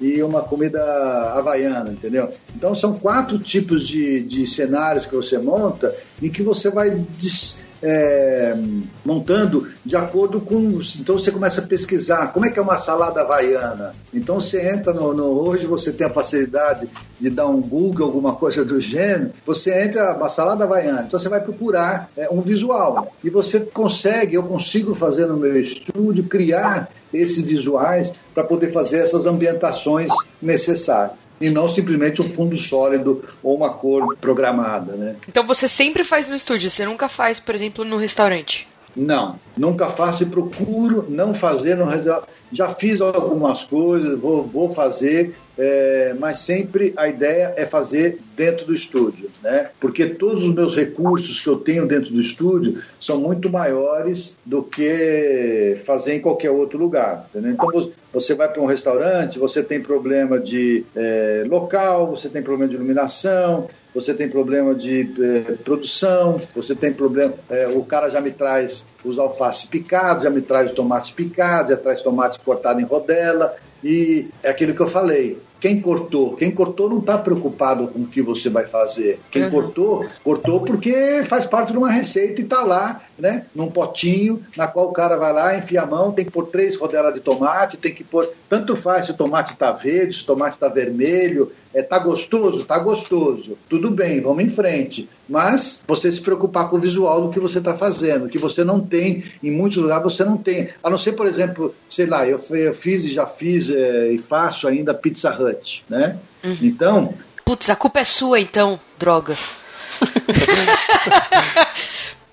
A: e uma comida havaiana, entendeu? Então, são quatro tipos de, de cenários que você monta em que você vai. Des é, montando de acordo com. Então você começa a pesquisar como é que é uma salada havaiana. Então você entra no, no, Hoje você tem a facilidade de dar um Google, alguma coisa do gênero. Você entra uma salada havaiana. Então você vai procurar é, um visual. E você consegue, eu consigo fazer no meu estúdio, criar esses visuais para poder fazer essas ambientações necessárias e não simplesmente um fundo sólido ou uma cor programada, né?
B: Então você sempre faz no estúdio, você nunca faz, por exemplo, no restaurante?
A: Não, nunca faço e procuro não fazer restaurante. Já fiz algumas coisas, vou, vou fazer, é, mas sempre a ideia é fazer dentro do estúdio, né? Porque todos os meus recursos que eu tenho dentro do estúdio são muito maiores do que fazer em qualquer outro lugar. Entendeu? Então você vai para um restaurante, você tem problema de é, local, você tem problema de iluminação, você tem problema de é, produção, você tem problema. É, o cara já me traz os alfaces picados, já me traz os tomates picados, já traz tomate cortado em rodela. E é aquilo que eu falei. Quem cortou. Quem cortou não está preocupado com o que você vai fazer. Quem
B: Uhum.
A: cortou, cortou porque faz parte de uma receita e está lá, né? Num potinho, na qual o cara vai lá, enfia a mão, tem que pôr três rodelas de tomate, tem que pôr. Tanto faz se o tomate está verde, se o tomate está vermelho. É, tá gostoso? Tá gostoso. Tudo bem, vamos em frente. Mas você se preocupar com o visual do que você está fazendo, que você não tem, em muitos lugares você não tem. A não ser, por exemplo, sei lá, eu, eu fiz e já fiz é, e faço ainda Pizza Hut, né? Então,
B: Putz, a culpa é sua então, droga.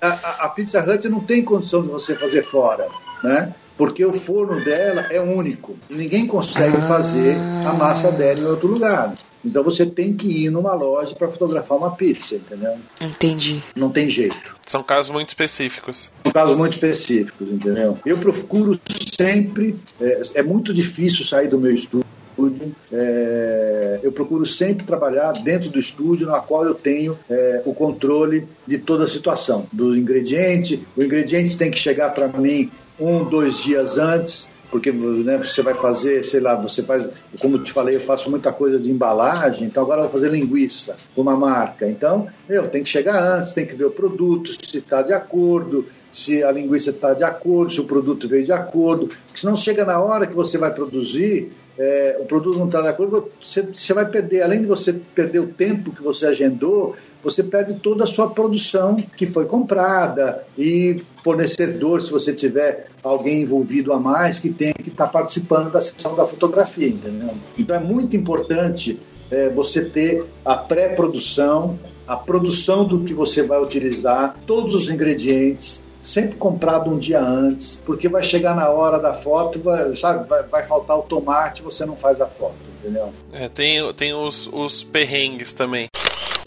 A: a, a- a Pizza Hut não tem condição de você fazer fora, né? Porque o forno dela é único. E ninguém consegue fazer a massa dela em outro lugar. Então você tem que ir numa loja para fotografar uma pizza, entendeu?
B: Entendi.
A: Não tem jeito.
C: São casos muito específicos.
A: São casos muito específicos, entendeu? Eu procuro sempre. É, é muito difícil sair do meu estúdio. É, eu procuro sempre trabalhar dentro do estúdio, na qual eu tenho é, o controle de toda a situação, do ingrediente. O ingrediente tem que chegar para mim um, dois dias antes, porque né, você vai fazer, sei lá, você faz, como te falei, eu faço muita coisa de embalagem, então agora eu vou fazer linguiça com uma marca. Então, eu tenho que chegar antes, tem que ver o produto, se está de acordo, se a linguiça está de acordo, se o produto veio de acordo, porque senão chega na hora que você vai produzir, é, o produto não está de acordo, você, você vai perder, além de você perder o tempo que você agendou, você perde toda a sua produção que foi comprada e fornecedor, se você tiver alguém envolvido a mais, que tem que estar participando da sessão da fotografia, entendeu? Então é muito importante é, você ter a pré-produção, a produção do que você vai utilizar, todos os ingredientes, sempre comprado um dia antes, porque vai chegar na hora da foto, vai, sabe, vai, vai faltar o tomate, você não faz a foto, entendeu?
C: É, tem tem os, os perrengues também.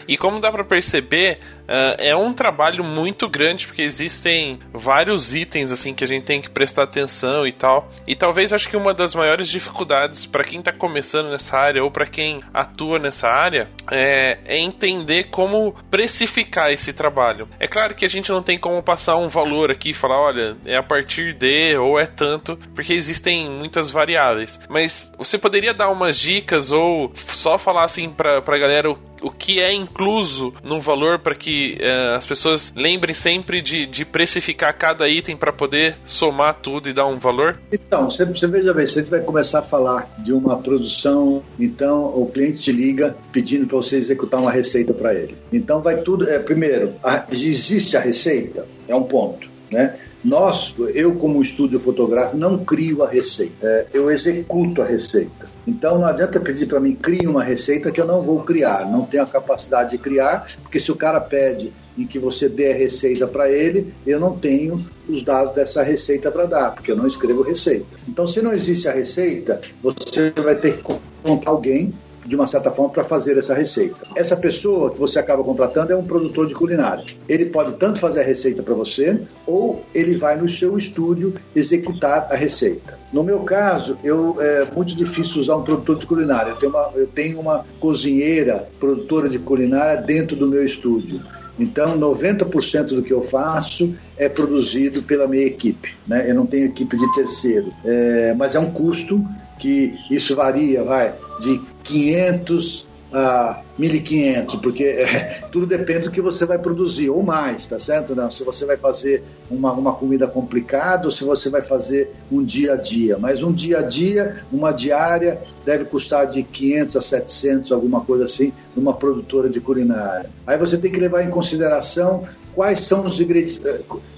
C: E como dá pra perceber, ah, é um trabalho muito grande porque existem vários itens assim que a gente tem que prestar atenção e tal. E talvez acho que uma das maiores dificuldades pra quem tá começando nessa área ou pra quem atua nessa área é, é entender como precificar esse trabalho. É claro que a gente não tem como passar um valor aqui e falar, olha, é a partir de ou é tanto, porque existem muitas variáveis. Mas você poderia dar umas dicas ou só falar assim pra, pra galera o o que é incluso no valor para que eh, as pessoas lembrem sempre de, de precificar cada item para poder somar tudo e dar um valor?
A: Então, você, você veja bem, gente vai começar a falar de uma produção, então o cliente te liga pedindo para você executar uma receita para ele. Então vai tudo. É, primeiro, a- existe a receita? É um ponto, né? Nós, eu como estúdio fotográfico, não crio a receita, é, eu executo a receita. Então não adianta pedir para mim crie uma receita que eu não vou criar, não tenho a capacidade de criar, porque se o cara pede em que você dê a receita para ele, eu não tenho os dados dessa receita para dar, porque eu não escrevo receita. Então se não existe a receita, você vai ter que contratar alguém de uma certa forma para fazer essa receita. Essa pessoa que você acaba contratando é um produtor de culinária. Ele pode tanto fazer a receita para você ou ele vai no seu estúdio executar a receita. No meu caso, eu é muito difícil usar um produtor de culinária. Eu tenho uma, eu tenho uma cozinheira, produtora de culinária dentro do meu estúdio. Então, 90% do que eu faço é produzido pela minha equipe. Né? Eu não tenho equipe de terceiro. É, mas é um custo que isso varia, vai, de 500 a 1.500, porque é, tudo depende do que você vai produzir, ou mais, tá certo? Não, se você vai fazer uma, uma comida complicada ou se você vai fazer um dia a dia. Mas um dia a dia, uma diária, deve custar de 500 a 700, alguma coisa assim, numa produtora de culinária. Aí você tem que levar em consideração quais são os ingredientes,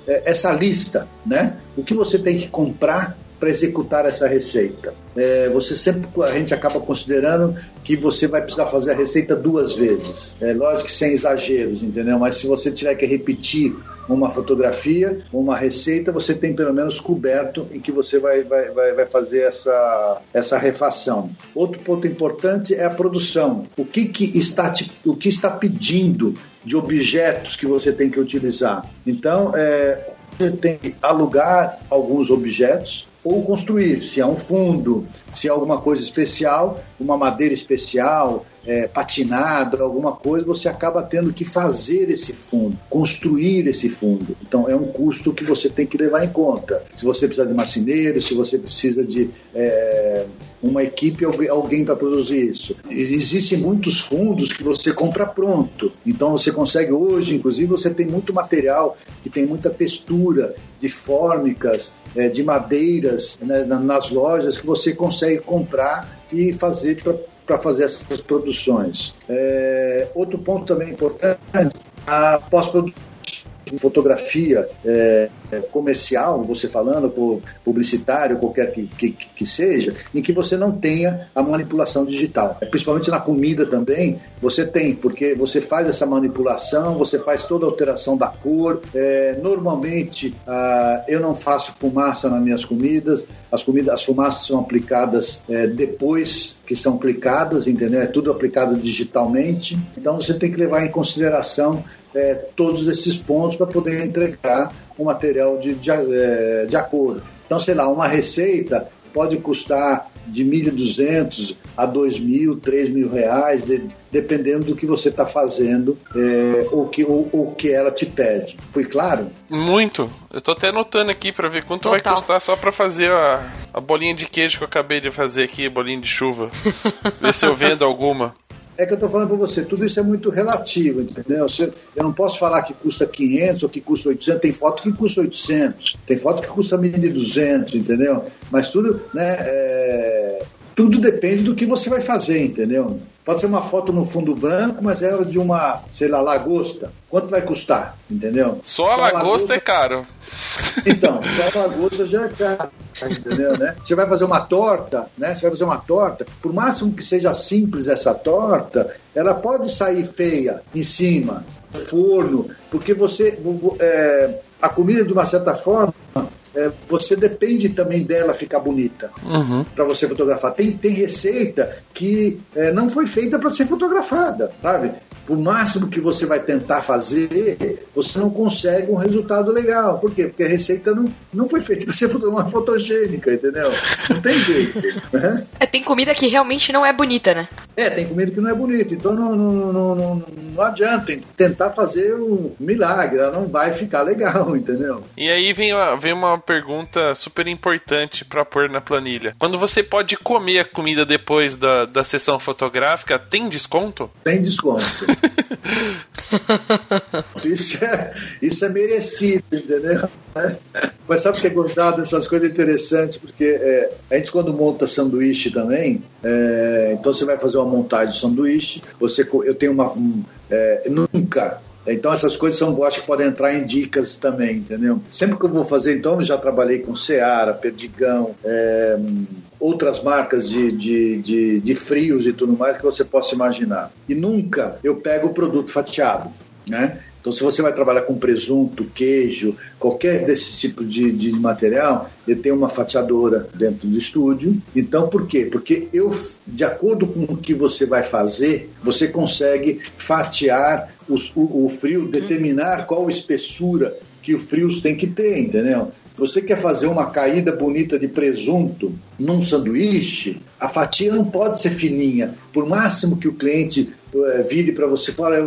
A: essa lista, né? O que você tem que comprar para executar essa receita. É, você sempre a gente acaba considerando que você vai precisar fazer a receita duas vezes. É lógico que sem exageros, entendeu? Mas se você tiver que repetir uma fotografia, uma receita, você tem pelo menos coberto em que você vai, vai, vai, vai fazer essa, essa refação. Outro ponto importante é a produção. O que, que está o que está pedindo de objetos que você tem que utilizar? Então, é, você tem que alugar alguns objetos ou construir, se é um fundo, se é alguma coisa especial, uma madeira especial, é, patinado, alguma coisa, você acaba tendo que fazer esse fundo, construir esse fundo. Então é um custo que você tem que levar em conta. Se você precisa de marceneiros, se você precisa de é, uma equipe, alguém para produzir isso. Existem muitos fundos que você compra pronto. Então você consegue hoje, inclusive, você tem muito material que tem muita textura de fórmicas, é, de madeiras né, nas lojas que você consegue comprar e fazer para fazer essas produções. É, outro ponto também importante, a pós-produção fotografia é, é, comercial, você falando, publicitário, qualquer que, que, que, seja, em que você não tenha a manipulação digital. É, principalmente na comida também, você tem, porque você faz essa manipulação, você faz toda a alteração da cor. É, normalmente, ah, eu não faço fumaça nas minhas comidas, as, comidas, as fumaças são aplicadas é, depois que são clicadas, entendeu? É tudo aplicado digitalmente. Então, você tem que levar em consideração é, todos esses pontos para poder entregar o um material de, de, é, de acordo. Então, sei lá, uma receita pode custar de 1.200 a 2.000, 3.000 reais, de, dependendo do que você está fazendo é, ou que ou, ou, que ela te pede. Foi claro?
C: Muito. Eu estou até anotando aqui para ver quanto Total. vai custar só para fazer a, a bolinha de queijo que eu acabei de fazer aqui, bolinha de chuva. ver se eu vendo alguma.
A: É que eu estou falando para você, tudo isso é muito relativo, entendeu? Eu não posso falar que custa 500 ou que custa 800, tem foto que custa 800, tem foto que custa 1.200, entendeu? Mas tudo, né, é... tudo depende do que você vai fazer, entendeu? Pode ser uma foto no fundo branco, mas é de uma, sei lá, lagosta. Quanto vai custar? Entendeu?
C: Só a lagosta, lagosta é caro.
A: Então, só a lagosta já é caro. Entendeu, né? Você vai fazer uma torta, né? Você vai fazer uma torta, por máximo que seja simples essa torta, ela pode sair feia em cima, forno, porque você. É, a comida, de uma certa forma, é, você depende também dela ficar bonita uhum. para você fotografar. Tem, tem receita que é, não foi feita para ser fotografada, sabe? Por máximo que você vai tentar fazer, você não consegue um resultado legal. Por quê? Porque a receita não, não foi feita para ser uma fotogênica, entendeu? Não tem jeito.
B: Né? É, tem comida que realmente não é bonita, né?
A: É, tem comida que não é bonita. Então não, não, não, não, não adianta tentar fazer um milagre, ela não vai ficar legal, entendeu?
C: E aí vem, vem uma pergunta super importante para pôr na planilha. Quando você pode comer a comida depois da, da sessão fotográfica, tem desconto?
A: Tem desconto. isso, é, isso é merecido, entendeu? Mas sabe o que é gostado dessas coisas interessantes? Porque é, a gente, quando monta sanduíche também, é, então você vai fazer uma montagem de sanduíche, você, eu tenho uma. Um, é, nunca então essas coisas são, acho que podem entrar em dicas também, entendeu? Sempre que eu vou fazer, então, eu já trabalhei com Seara, Perdigão, é, outras marcas de, de, de, de frios e tudo mais que você possa imaginar. E nunca eu pego o produto fatiado, né? Então, se você vai trabalhar com presunto, queijo, qualquer desse tipo de, de material, eu tenho uma fatiadora dentro do estúdio. Então, por quê? Porque eu, de acordo com o que você vai fazer, você consegue fatiar os, o, o frio, determinar qual espessura que o frios tem que ter, entendeu? Você quer fazer uma caída bonita de presunto num sanduíche, a fatia não pode ser fininha. Por máximo que o cliente é, vire para você e fale,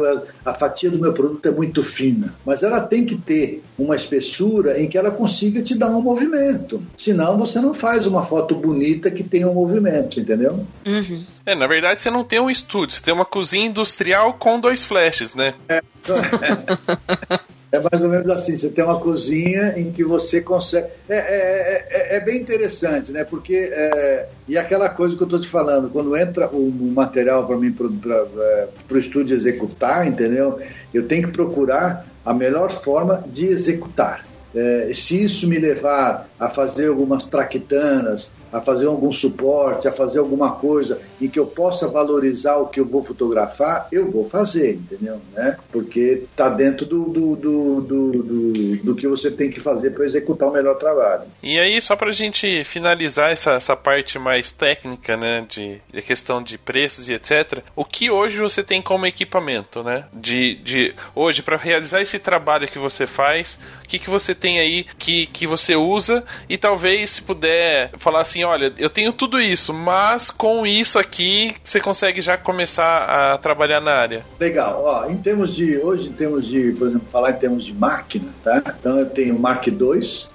A: a fatia do meu produto é muito fina. Mas ela tem que ter uma espessura em que ela consiga te dar um movimento. Senão você não faz uma foto bonita que tenha um movimento, entendeu?
B: Uhum.
C: É, na verdade você não tem um estúdio, você tem uma cozinha industrial com dois flashes, né? É.
A: É mais ou menos assim, você tem uma cozinha em que você consegue. É, é, é, é, é bem interessante, né? Porque. É... E aquela coisa que eu estou te falando, quando entra o, material para mim, para o estúdio executar, entendeu? Eu tenho que procurar a melhor forma de executar. É, se isso me levar a fazer algumas traquitanas, a fazer algum suporte, a fazer alguma coisa em que eu possa valorizar o que eu vou fotografar, eu vou fazer, entendeu? Né? Porque está dentro do, do, do, do, do, que você tem que fazer para executar o melhor trabalho.
C: E aí, só para a gente finalizar essa, essa parte mais técnica, né, de, de questão de preços e etc., o que hoje você tem como equipamento, né? De, de hoje, para realizar esse trabalho que você faz, que, que você tem aí que, que você usa e talvez se puder falar assim, olha, eu tenho tudo isso, mas com isso aqui você consegue já começar a trabalhar na área.
A: Legal. Ó, em termos de hoje, em termos de, por exemplo, falar em termos de máquina, tá? Então eu tenho o Mark II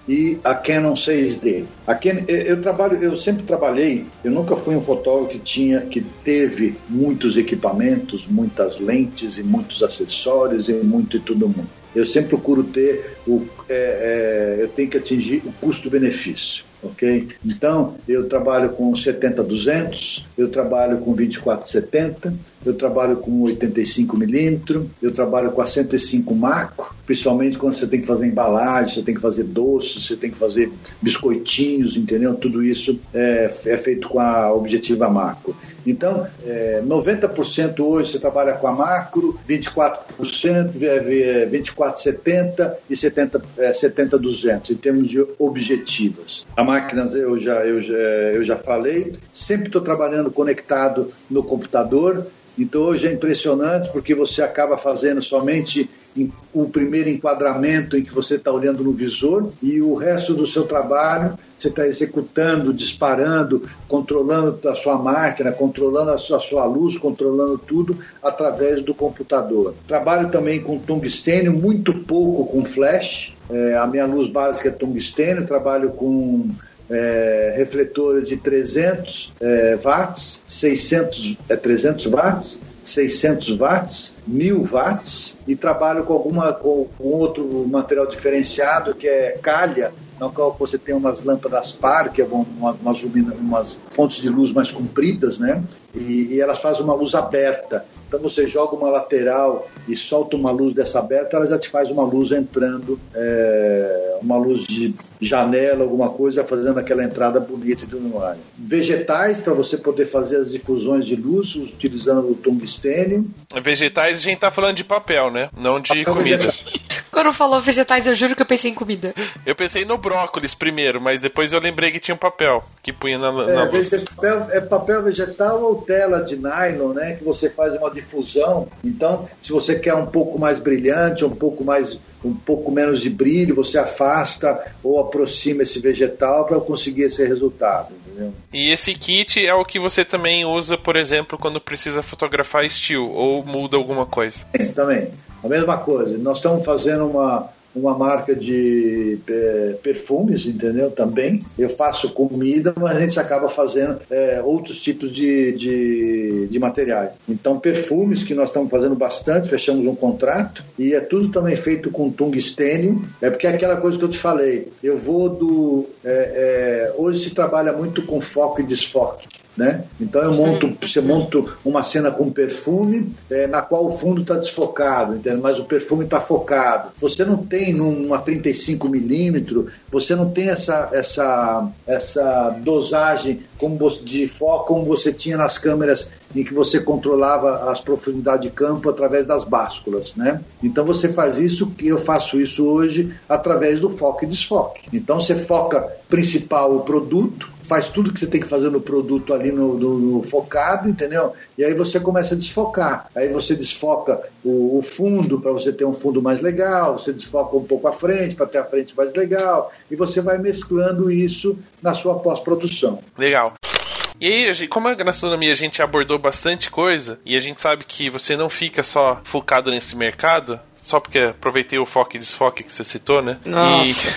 A: e a Canon 6D. A Canon, eu, eu trabalho, eu sempre trabalhei, eu nunca fui um fotógrafo que tinha, que teve muitos equipamentos, muitas lentes e muitos acessórios e muito e todo mundo. Eu sempre procuro ter o, é, é, eu tenho que atingir o custo-benefício ok? Então, eu trabalho com 70-200, eu trabalho com 24-70, eu trabalho com 85 milímetros, eu trabalho com a 105 macro, principalmente quando você tem que fazer embalagem, você tem que fazer doces, você tem que fazer biscoitinhos, entendeu? Tudo isso é, é feito com a objetiva macro. Então, é, 90% hoje você trabalha com a macro, 24%, 24,70 e 70, é, 70 200 em termos de objetivas. A máquinas eu já, eu já, eu já falei, sempre estou trabalhando conectado no computador, então hoje é impressionante porque você acaba fazendo somente o primeiro enquadramento em que você está olhando no visor e o resto do seu trabalho você está executando, disparando, controlando a sua máquina, controlando a sua, a sua, luz, controlando tudo através do computador. Trabalho também com tungstênio, muito pouco com flash. É, a minha luz básica é tungstênio, trabalho com é, refletores de 300 é, watts, 600, é, 300 watts, 600 watts, 1000 watts e trabalho com alguma com, com outro material diferenciado que é calha no qual você tem umas lâmpadas par, que é umas, umas, umas pontos de luz mais compridas, né? E, e, elas fazem uma luz aberta. Então você joga uma lateral e solta uma luz dessa aberta, ela já te faz uma luz entrando, é, uma luz de janela, alguma coisa, fazendo aquela entrada bonita do ar. Vegetais, para você poder fazer as difusões de luz utilizando o tungstênio.
C: Vegetais, a gente tá falando de papel, né? Não de papel comida. Vegetal.
B: Quando falou vegetais, eu juro que eu pensei em comida.
C: Eu pensei no brócolis primeiro, mas depois eu lembrei que tinha um papel que punha na, na
A: é, papel, é papel vegetal ou tela de nylon, né? Que você faz uma difusão. Então, se você quer um pouco mais brilhante, um pouco mais um pouco menos de brilho, você afasta ou aproxima esse vegetal para conseguir esse resultado. Entendeu?
C: E esse kit é o que você também usa, por exemplo, quando precisa fotografar estilo ou muda alguma coisa?
A: Esse também. A mesma coisa. Nós estamos fazendo uma, uma marca de é, perfumes, entendeu? Também. Eu faço comida, mas a gente acaba fazendo é, outros tipos de, de, de, materiais. Então, perfumes, que nós estamos fazendo bastante, fechamos um contrato, e é tudo também feito com tungstênio. É porque é aquela coisa que eu te falei. Eu vou do. É, é hoje se trabalha muito com foco e desfoque. Né? Então eu monto, você monta uma cena com perfume é, na qual o fundo está desfocado, entende? mas o perfume está focado. Você não tem numa 35 milímetro, você não tem essa, essa, essa dosagem como de foco como você tinha nas câmeras em que você controlava as profundidades de campo através das básculas, né? Então você faz isso que eu faço isso hoje através do foco e desfoque. Então você foca principal o produto, faz tudo que você tem que fazer no produto ali no, no, no focado, entendeu? E aí você começa a desfocar. Aí você desfoca o, o fundo para você ter um fundo mais legal, você desfoca um pouco a frente para ter a frente mais legal, e você vai mesclando isso na sua pós-produção.
C: Legal. E aí, como a gastronomia a gente abordou bastante coisa, e a gente sabe que você não fica só focado nesse mercado, só porque aproveitei o foco e desfoque que você citou, né?
B: Nossa.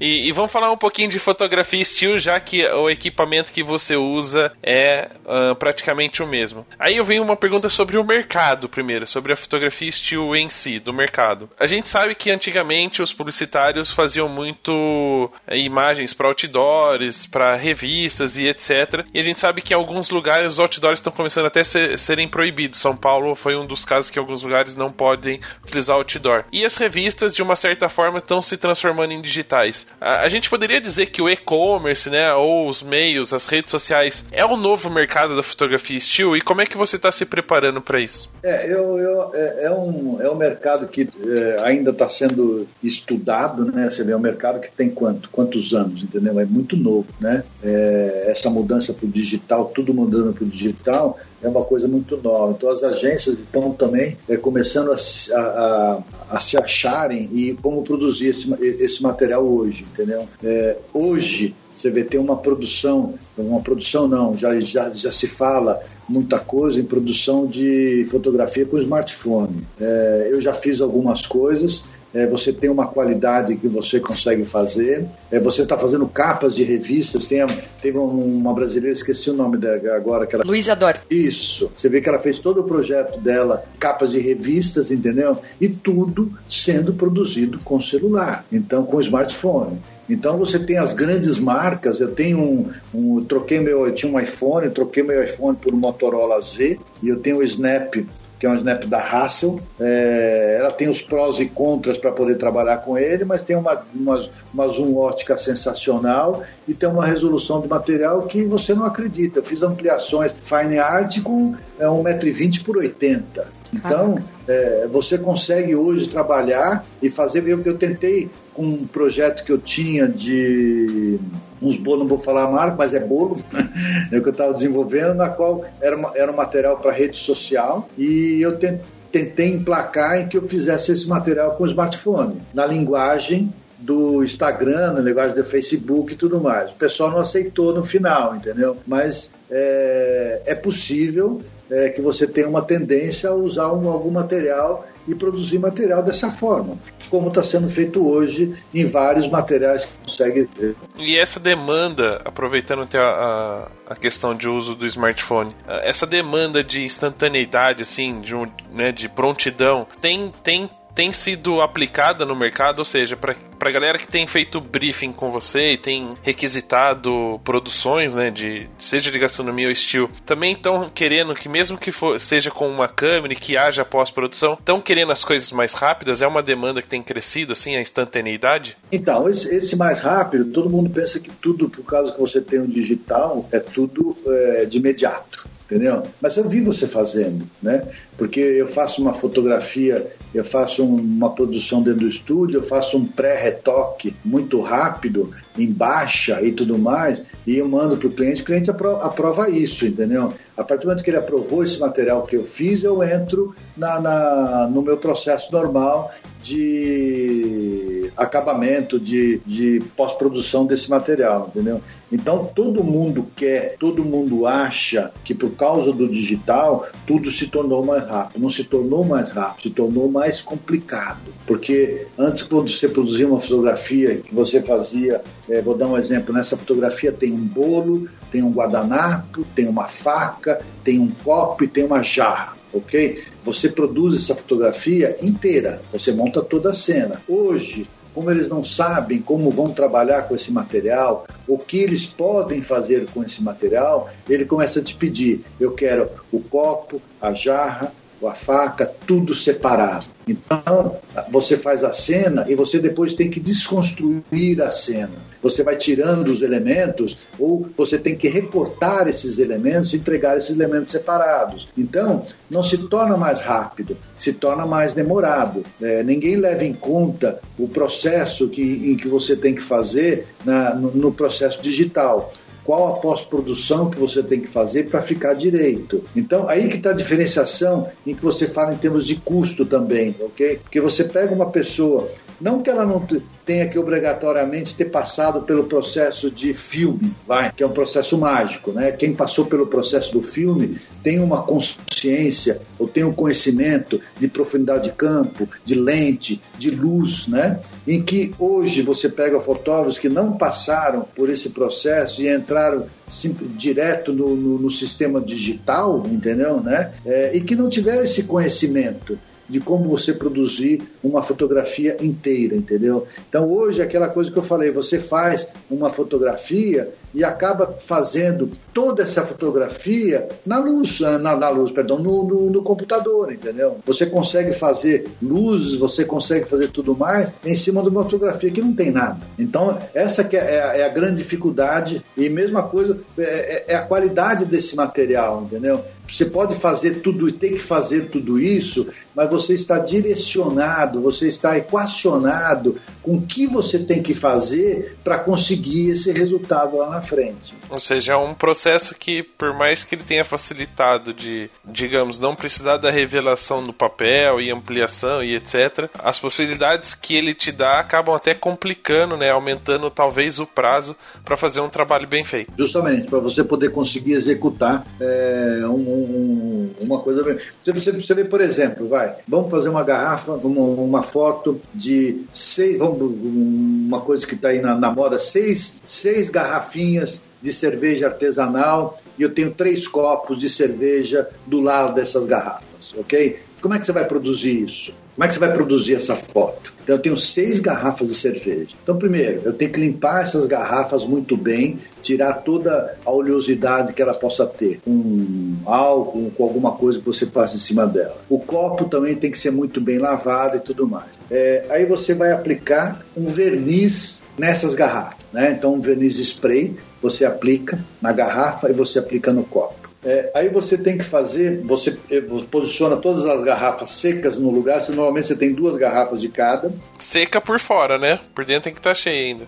C: E, e, e, vamos falar um pouquinho de fotografia estilo, já que o equipamento que você usa é uh, praticamente o mesmo. Aí eu venho uma pergunta sobre o mercado primeiro, sobre a fotografia estilo em si, do mercado. A gente sabe que antigamente os publicitários faziam muito eh, imagens para outdoors, para revistas e etc. E a gente sabe que em alguns lugares os outdoors estão começando até a ser, serem proibidos. São Paulo foi um dos casos que alguns lugares não podem utilizar utilizar outdoor. E as revistas, de uma certa forma, estão se transformando em digitais. A, a gente poderia dizer que o e-commerce, né, ou os meios, as redes sociais, é o novo mercado da fotografia estilo. E como é que você está se preparando para isso?
A: É, eu, eu, é, é, um, é um mercado que é, ainda está sendo estudado, né? Você vê, é um mercado que tem quanto, quantos anos, entendeu? É muito novo, né? É, essa mudança para o digital, tudo mudando para o digital, é uma coisa muito nova. Então as agências estão também é, começando a, a a, a se acharem e como produzir esse, esse material hoje, entendeu? É, hoje você vê tem uma produção, uma produção não, já, já, já se fala muita coisa em produção de fotografia com smartphone. É, eu já fiz algumas coisas, é, você tem uma qualidade que você consegue fazer, é, você está fazendo capas de revistas, tem, teve uma brasileira, esqueci o nome dela agora. Que ela...
B: Luísa Dor.
A: Isso, você vê que ela fez todo o projeto dela, capas de revistas, entendeu? E tudo sendo produzido com celular, então com smartphone. Então você tem as grandes marcas. Eu tenho um, um troquei meu, eu tinha um iPhone, troquei meu iPhone por um Motorola Z e eu tenho o Snap que é um snap da Hassel. É, ela tem os prós e contras para poder trabalhar com ele, mas tem uma, uma, uma zoom ótica sensacional e tem uma resolução de material que você não acredita. Eu fiz ampliações fine art com é, 1,20m por 80 então, é, você consegue hoje trabalhar e fazer. Eu, eu tentei com um projeto que eu tinha de uns bolos, não vou falar a marca, mas é bolo, é que eu estava desenvolvendo, na qual era, era um material para rede social e eu tentei emplacar em que eu fizesse esse material com smartphone, na linguagem do Instagram, no linguagem do Facebook e tudo mais. O pessoal não aceitou no final, entendeu? Mas é, é possível é, que você tenha uma tendência a usar um, algum material e produzir material dessa forma, como está sendo feito hoje em vários materiais que consegue ver.
C: E essa demanda, aproveitando até a, a, questão de uso do smartphone, essa demanda de instantaneidade, assim, de, um, né, de prontidão, tem, tem tem sido aplicada no mercado, ou seja, para a galera que tem feito briefing com você e tem requisitado produções, né, de seja de gastronomia ou estilo, também estão querendo que mesmo que for, seja com uma câmera e que haja pós-produção, estão querendo as coisas mais rápidas? É uma demanda que tem crescido, assim, a instantaneidade?
A: Então, esse, esse mais rápido, todo mundo pensa que tudo, por causa que você tem um digital, é tudo é, de imediato entendeu? Mas eu vi você fazendo, né? Porque eu faço uma fotografia, eu faço uma produção dentro do estúdio, eu faço um pré-retoque muito rápido, em baixa e tudo mais, e eu mando para o cliente, o cliente aprova, isso, entendeu? A partir do momento que ele aprovou esse material que eu fiz, eu entro na, na no meu processo normal de acabamento, de, de pós-produção desse material, entendeu? Então todo mundo quer, todo mundo acha que por causa do digital tudo se tornou mais rápido. Não se tornou mais rápido, se tornou mais complicado. Porque antes, quando você produzia uma fotografia que você fazia, é, vou dar um exemplo, nessa fotografia tem um bolo, tem um guardanapo, tem uma faca, tem um copo e tem uma jarra ok? Você produz essa fotografia inteira, você monta toda a cena. Hoje, como eles não sabem como vão trabalhar com esse material, o que eles podem fazer com esse material, ele começa a te pedir: eu quero o copo, a jarra, a faca, tudo separado. Então, você faz a cena e você depois tem que desconstruir a cena. Você vai tirando os elementos ou você tem que recortar esses elementos e entregar esses elementos separados. Então, não se torna mais rápido, se torna mais demorado. É, ninguém leva em conta o processo que, em que você tem que fazer na, no, no processo digital qual a pós-produção que você tem que fazer para ficar direito. Então, aí que está a diferenciação em que você fala em termos de custo também, ok? Porque você pega uma pessoa, não que ela não tenha que obrigatoriamente ter passado pelo processo de filme, vai, que é um processo mágico, né? Quem passou pelo processo do filme tem uma consciência ou tem um conhecimento de profundidade de campo, de lente, de luz, né? Em que hoje você pega fotógrafos que não passaram por esse processo e entraram direto no, no, no sistema digital, entendeu, né? É, e que não tiveram esse conhecimento de como você produzir uma fotografia inteira, entendeu? Então hoje aquela coisa que eu falei, você faz uma fotografia e acaba fazendo toda essa fotografia na luz, na, na luz, perdão, no, no, no, computador, entendeu? Você consegue fazer luzes, você consegue fazer tudo mais em cima de uma fotografia que não tem nada. Então, essa que é, a, é a grande dificuldade e mesma coisa é, é, é a qualidade desse material, entendeu? Você pode fazer tudo e tem que fazer tudo isso, mas você está direcionado, você está equacionado com o que você tem que fazer para conseguir esse resultado lá na frente.
C: Ou seja, é um processo que, por mais que ele tenha facilitado de, digamos, não precisar da revelação no papel e ampliação e etc., as possibilidades que ele te dá acabam até complicando, né, aumentando talvez o prazo para fazer um trabalho bem feito.
A: Justamente, para você poder conseguir executar é, um, um, uma coisa. Você, você, você vê, por exemplo, vai, vamos fazer uma garrafa, uma, uma foto de seis, vamos, uma coisa que está aí na, na moda, seis, seis garrafinhas de cerveja artesanal e eu tenho três copos de cerveja do lado dessas garrafas, ok? Como é que você vai produzir isso? Como é que você vai produzir essa foto? Então eu tenho seis garrafas de cerveja. Então, primeiro, eu tenho que limpar essas garrafas muito bem, tirar toda a oleosidade que ela possa ter, com álcool, com alguma coisa que você passe em cima dela. O copo também tem que ser muito bem lavado e tudo mais. É, aí você vai aplicar um verniz nessas garrafas, né? Então, um verniz spray você aplica na garrafa e você aplica no copo. É, aí você tem que fazer, você eh, posiciona todas as garrafas secas no lugar. Se normalmente você tem duas garrafas de cada.
C: Seca por fora, né? Por dentro tem que estar tá cheio ainda.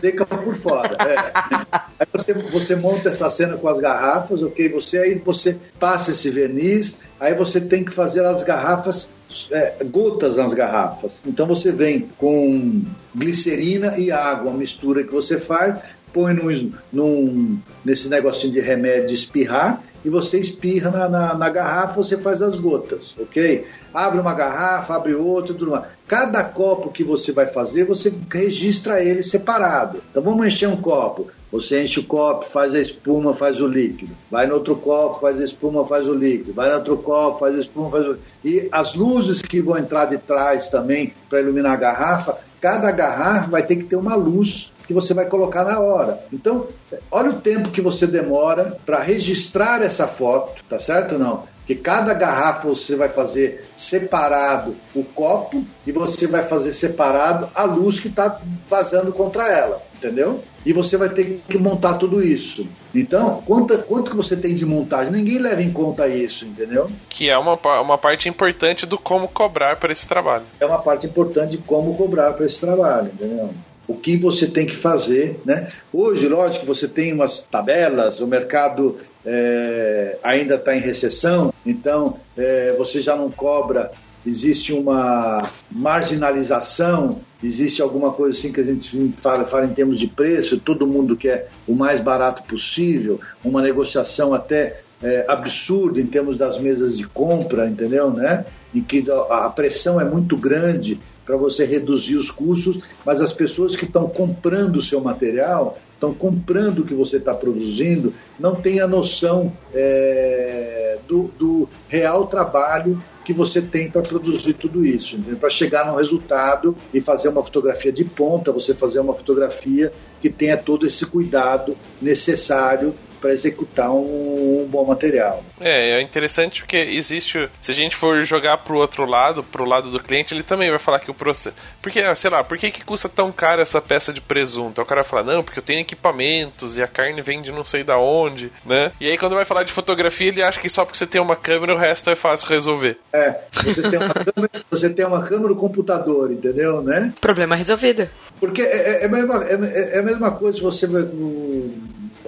A: Seca por fora. É. Aí você, você monta essa cena com as garrafas, ok? Você aí você passa esse verniz. Aí você tem que fazer as garrafas é, gotas nas garrafas. Então você vem com glicerina e água, a mistura que você faz põe num, num, nesse negocinho de remédio de espirrar e você espirra na, na, na, garrafa, você faz as gotas, ok? Abre uma garrafa, abre outra, tudo mais. Cada copo que você vai fazer, você registra ele separado. Então vamos encher um copo. Você enche o copo, faz a espuma, faz o líquido. Vai no outro copo, faz a espuma, faz o líquido. Vai no outro copo, faz a espuma, faz o. E as luzes que vão entrar de trás também para iluminar a garrafa, cada garrafa vai ter que ter uma luz que você vai colocar na hora. Então, olha o tempo que você demora para registrar essa foto, tá certo ou não? Que cada garrafa você vai fazer separado o copo e você vai fazer separado a luz que está vazando contra ela, entendeu? E você vai ter que montar tudo isso. Então, quanto, quanto que você tem de montagem? Ninguém leva em conta isso, entendeu?
C: Que é uma, uma parte importante do como cobrar por esse trabalho.
A: É uma parte importante de como cobrar por esse trabalho, entendeu? O que você tem que fazer. Né? Hoje, lógico, você tem umas tabelas, o mercado é, ainda está em recessão, então é, você já não cobra, existe uma marginalização, existe alguma coisa assim que a gente fala, fala em termos de preço, todo mundo quer o mais barato possível, uma negociação até é, absurda em termos das mesas de compra, entendeu? Né? Em que a pressão é muito grande para você reduzir os custos, mas as pessoas que estão comprando o seu material, estão comprando o que você está produzindo, não têm a noção é, do, do real trabalho que você tem para produzir tudo isso, para chegar no resultado e fazer uma fotografia de ponta, você fazer uma fotografia que tenha todo esse cuidado necessário para executar um, um, bom material.
C: É, é interessante porque existe. Se a gente for jogar pro outro lado, pro lado do cliente, ele também vai falar que o processo. Porque, sei lá, por que, que custa tão caro essa peça de presunto? Aí o cara fala, não, porque eu tenho equipamentos e a carne vem de não sei da onde, né? E aí quando vai falar de fotografia, ele acha que só porque você tem uma câmera o resto é fácil resolver.
A: É, você tem uma câmera, você tem uma câmera computador, entendeu, né?
B: Problema resolvido.
A: Porque é, é, é, a, mesma, é, é a mesma coisa se você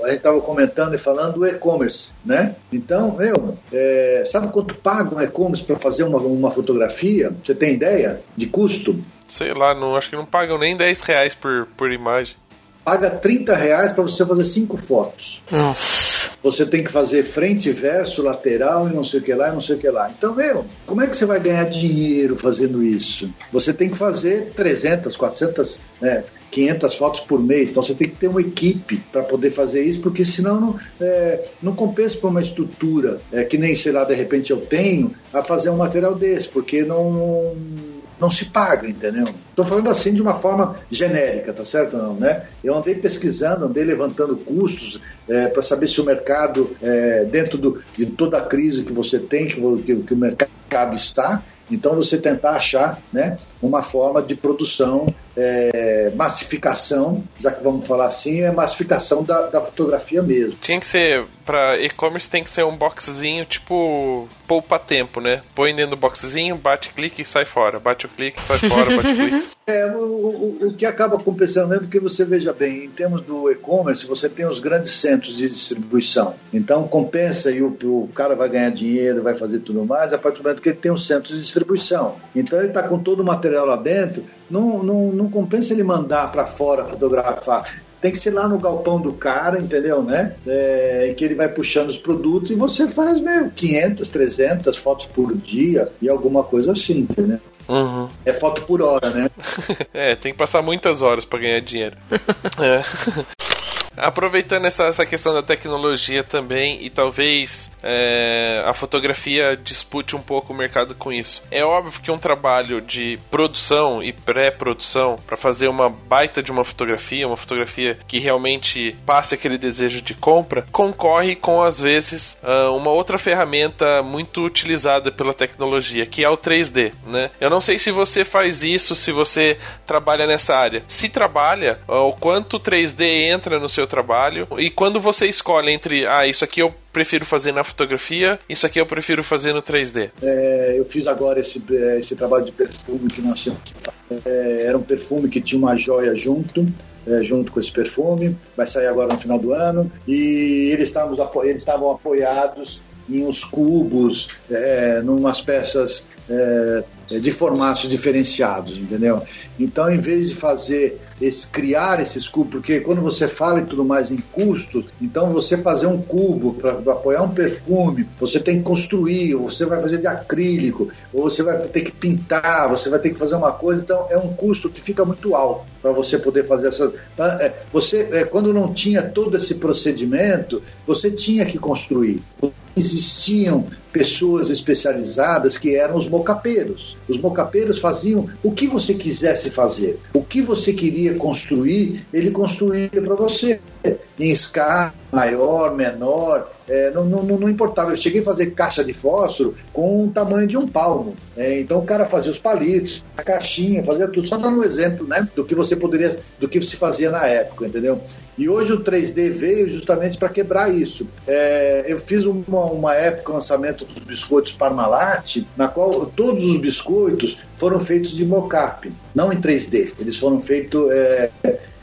A: a gente estava comentando e falando do e-commerce, né? Então, meu, é, sabe quanto paga um e-commerce para fazer uma, uma fotografia? Você tem ideia de custo?
C: Sei lá, não, acho que não pagam nem 10 reais por, por imagem.
A: Paga 30 reais para você fazer cinco fotos.
B: Nossa
A: você tem que fazer frente, verso, lateral e não sei o que lá e não sei o que lá. Então, meu, como é que você vai ganhar dinheiro fazendo isso? Você tem que fazer 300, 400, né, 500 fotos por mês. Então você tem que ter uma equipe para poder fazer isso, porque senão não, é, não compensa para uma estrutura é, que nem, sei lá, de repente eu tenho a fazer um material desse, porque não não se paga, entendeu? Estou falando assim de uma forma genérica, tá certo? Não, né? Eu andei pesquisando, andei levantando custos é, para saber se o mercado, é, dentro do, de toda a crise que você tem, que, que, que o mercado está, Então você tentar achar né, uma forma de produção, é, massificação, já que vamos falar assim, é massificação da, da fotografia mesmo.
C: Tinha que ser, para e-commerce tem que ser um boxzinho tipo poupa tempo, né? Põe dentro do boxzinho, bate clique e sai fora. Bate o clique, sai fora, bate clique.
A: É, o, o, o que acaba compensando mesmo, porque você veja bem, em termos do e-commerce, você tem os grandes centros de distribuição. Então compensa e o, o cara vai ganhar dinheiro, vai fazer tudo mais, a partir do momento que ele tem um centro de distribuição. Então ele está com todo o material lá dentro, não, não, não compensa ele mandar para fora fotografar tem que ser lá no galpão do cara, entendeu, né? É, que ele vai puxando os produtos e você faz meio 500, 300 fotos por dia e alguma coisa assim, entendeu?
C: Uhum.
A: É foto por hora, né?
C: é, tem que passar muitas horas para ganhar dinheiro. é. Aproveitando essa, essa questão da tecnologia também, e talvez é, a fotografia dispute um pouco o mercado com isso. É óbvio que um trabalho de produção e pré-produção para fazer uma baita de uma fotografia, uma fotografia que realmente passe aquele desejo de compra, concorre com às vezes ah, uma outra ferramenta muito utilizada pela tecnologia, que é o 3D, né? Eu não sei se você faz isso, se você trabalha nessa área. Se trabalha, o quanto o 3D entra no seu trabalho. E quando você escolhe entre, ah, isso aqui eu prefiro fazer na fotografia, isso aqui eu prefiro fazer no 3D.
A: É, eu fiz agora esse, é, esse trabalho de perfume que tínhamos. É, era um perfume que tinha uma joia junto. É, junto com esse perfume, vai sair agora no final do ano, e eles estavam, eles estavam apoiados em uns cubos, é, numas peças é, de formatos diferenciados, entendeu? Então, em vez de fazer esse, criar esses cubos, porque quando você fala e tudo mais em custos, então você fazer um cubo para apoiar um perfume, você tem que construir, ou você vai fazer de acrílico, ou você vai ter que pintar, você vai ter que fazer uma coisa, então é um custo que fica muito alto para você poder fazer essa. É, você, é, quando não tinha todo esse procedimento, você tinha que construir existiam pessoas especializadas que eram os mocapeiros. Os mocapeiros faziam o que você quisesse fazer. O que você queria construir, ele construía para você. Em escala maior, menor, é, não, não, não, importava. Eu cheguei a fazer caixa de fósforo com o tamanho de um palmo. É, então o cara fazia os palitos, a caixinha, fazia tudo. Só dando um exemplo né, do que você poderia, do que se fazia na época, entendeu? E hoje o 3D veio justamente para quebrar isso. É, eu fiz uma, uma época o lançamento dos biscoitos Parmalat, na qual todos os biscoitos foram feitos de mocap, não em 3D. Eles foram feitos é,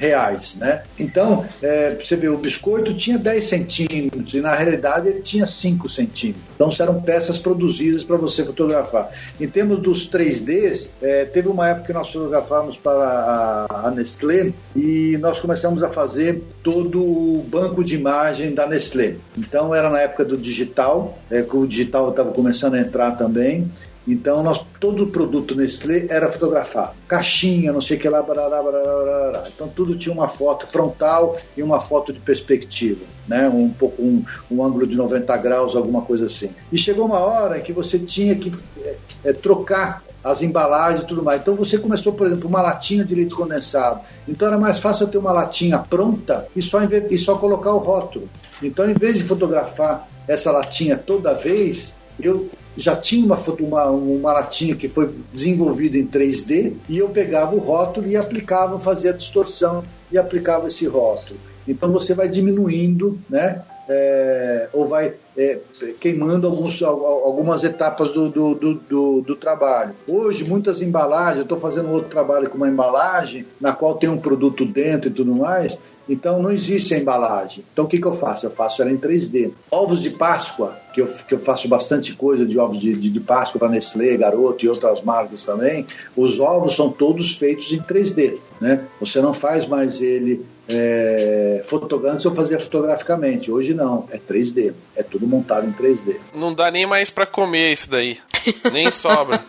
A: reais, né? Então, é, você vê, o biscoito tinha 10 centímetros e na realidade ele tinha 5 centímetros. Então, eram peças produzidas para você fotografar. Em termos dos 3Ds, é, teve uma época que nós fotografávamos para a, Nestlé e nós começamos a fazer todo o banco de imagem da Nestlé. Então, era na época do digital, é, que o digital estava começando a entrar também. Então, nós, todo o produto Nestlé era fotografado. Caixinha, não sei o que lá, barará, barará, barará. Então, tudo tinha uma foto frontal e uma foto de perspectiva, né? um pouco um, um ângulo de 90 graus, alguma coisa assim. E chegou uma hora que você tinha que é, é, trocar as embalagens e tudo mais. Então você começou, por exemplo, uma latinha de leite condensado. Então era mais fácil eu ter uma latinha pronta e só, e só colocar o rótulo. Então, em vez de fotografar essa latinha toda vez, eu já tinha uma, uma, uma latinha que foi desenvolvida em 3D e eu pegava o rótulo e aplicava, fazia a distorção e aplicava esse rótulo. Então você vai diminuindo, né? É, ou vai é, queimando alguns, algumas etapas do, do, do, do, trabalho. Hoje, muitas embalagens, eu estou fazendo outro trabalho com uma embalagem na qual tem um produto dentro e tudo mais, então não existe a embalagem. Então o que, que eu faço? Eu faço ela em 3D. Ovos de Páscoa, que eu, que eu faço bastante coisa de ovos de, de, de Páscoa para Nestlé, Garoto e outras marcas também, os ovos são todos feitos em 3D. Né? Você não faz mais ele é, fotográfico, eu fazia fotograficamente. Hoje não, é 3D. É tudo montado em 3D.
C: Não dá nem mais para comer isso daí. Nem sobra.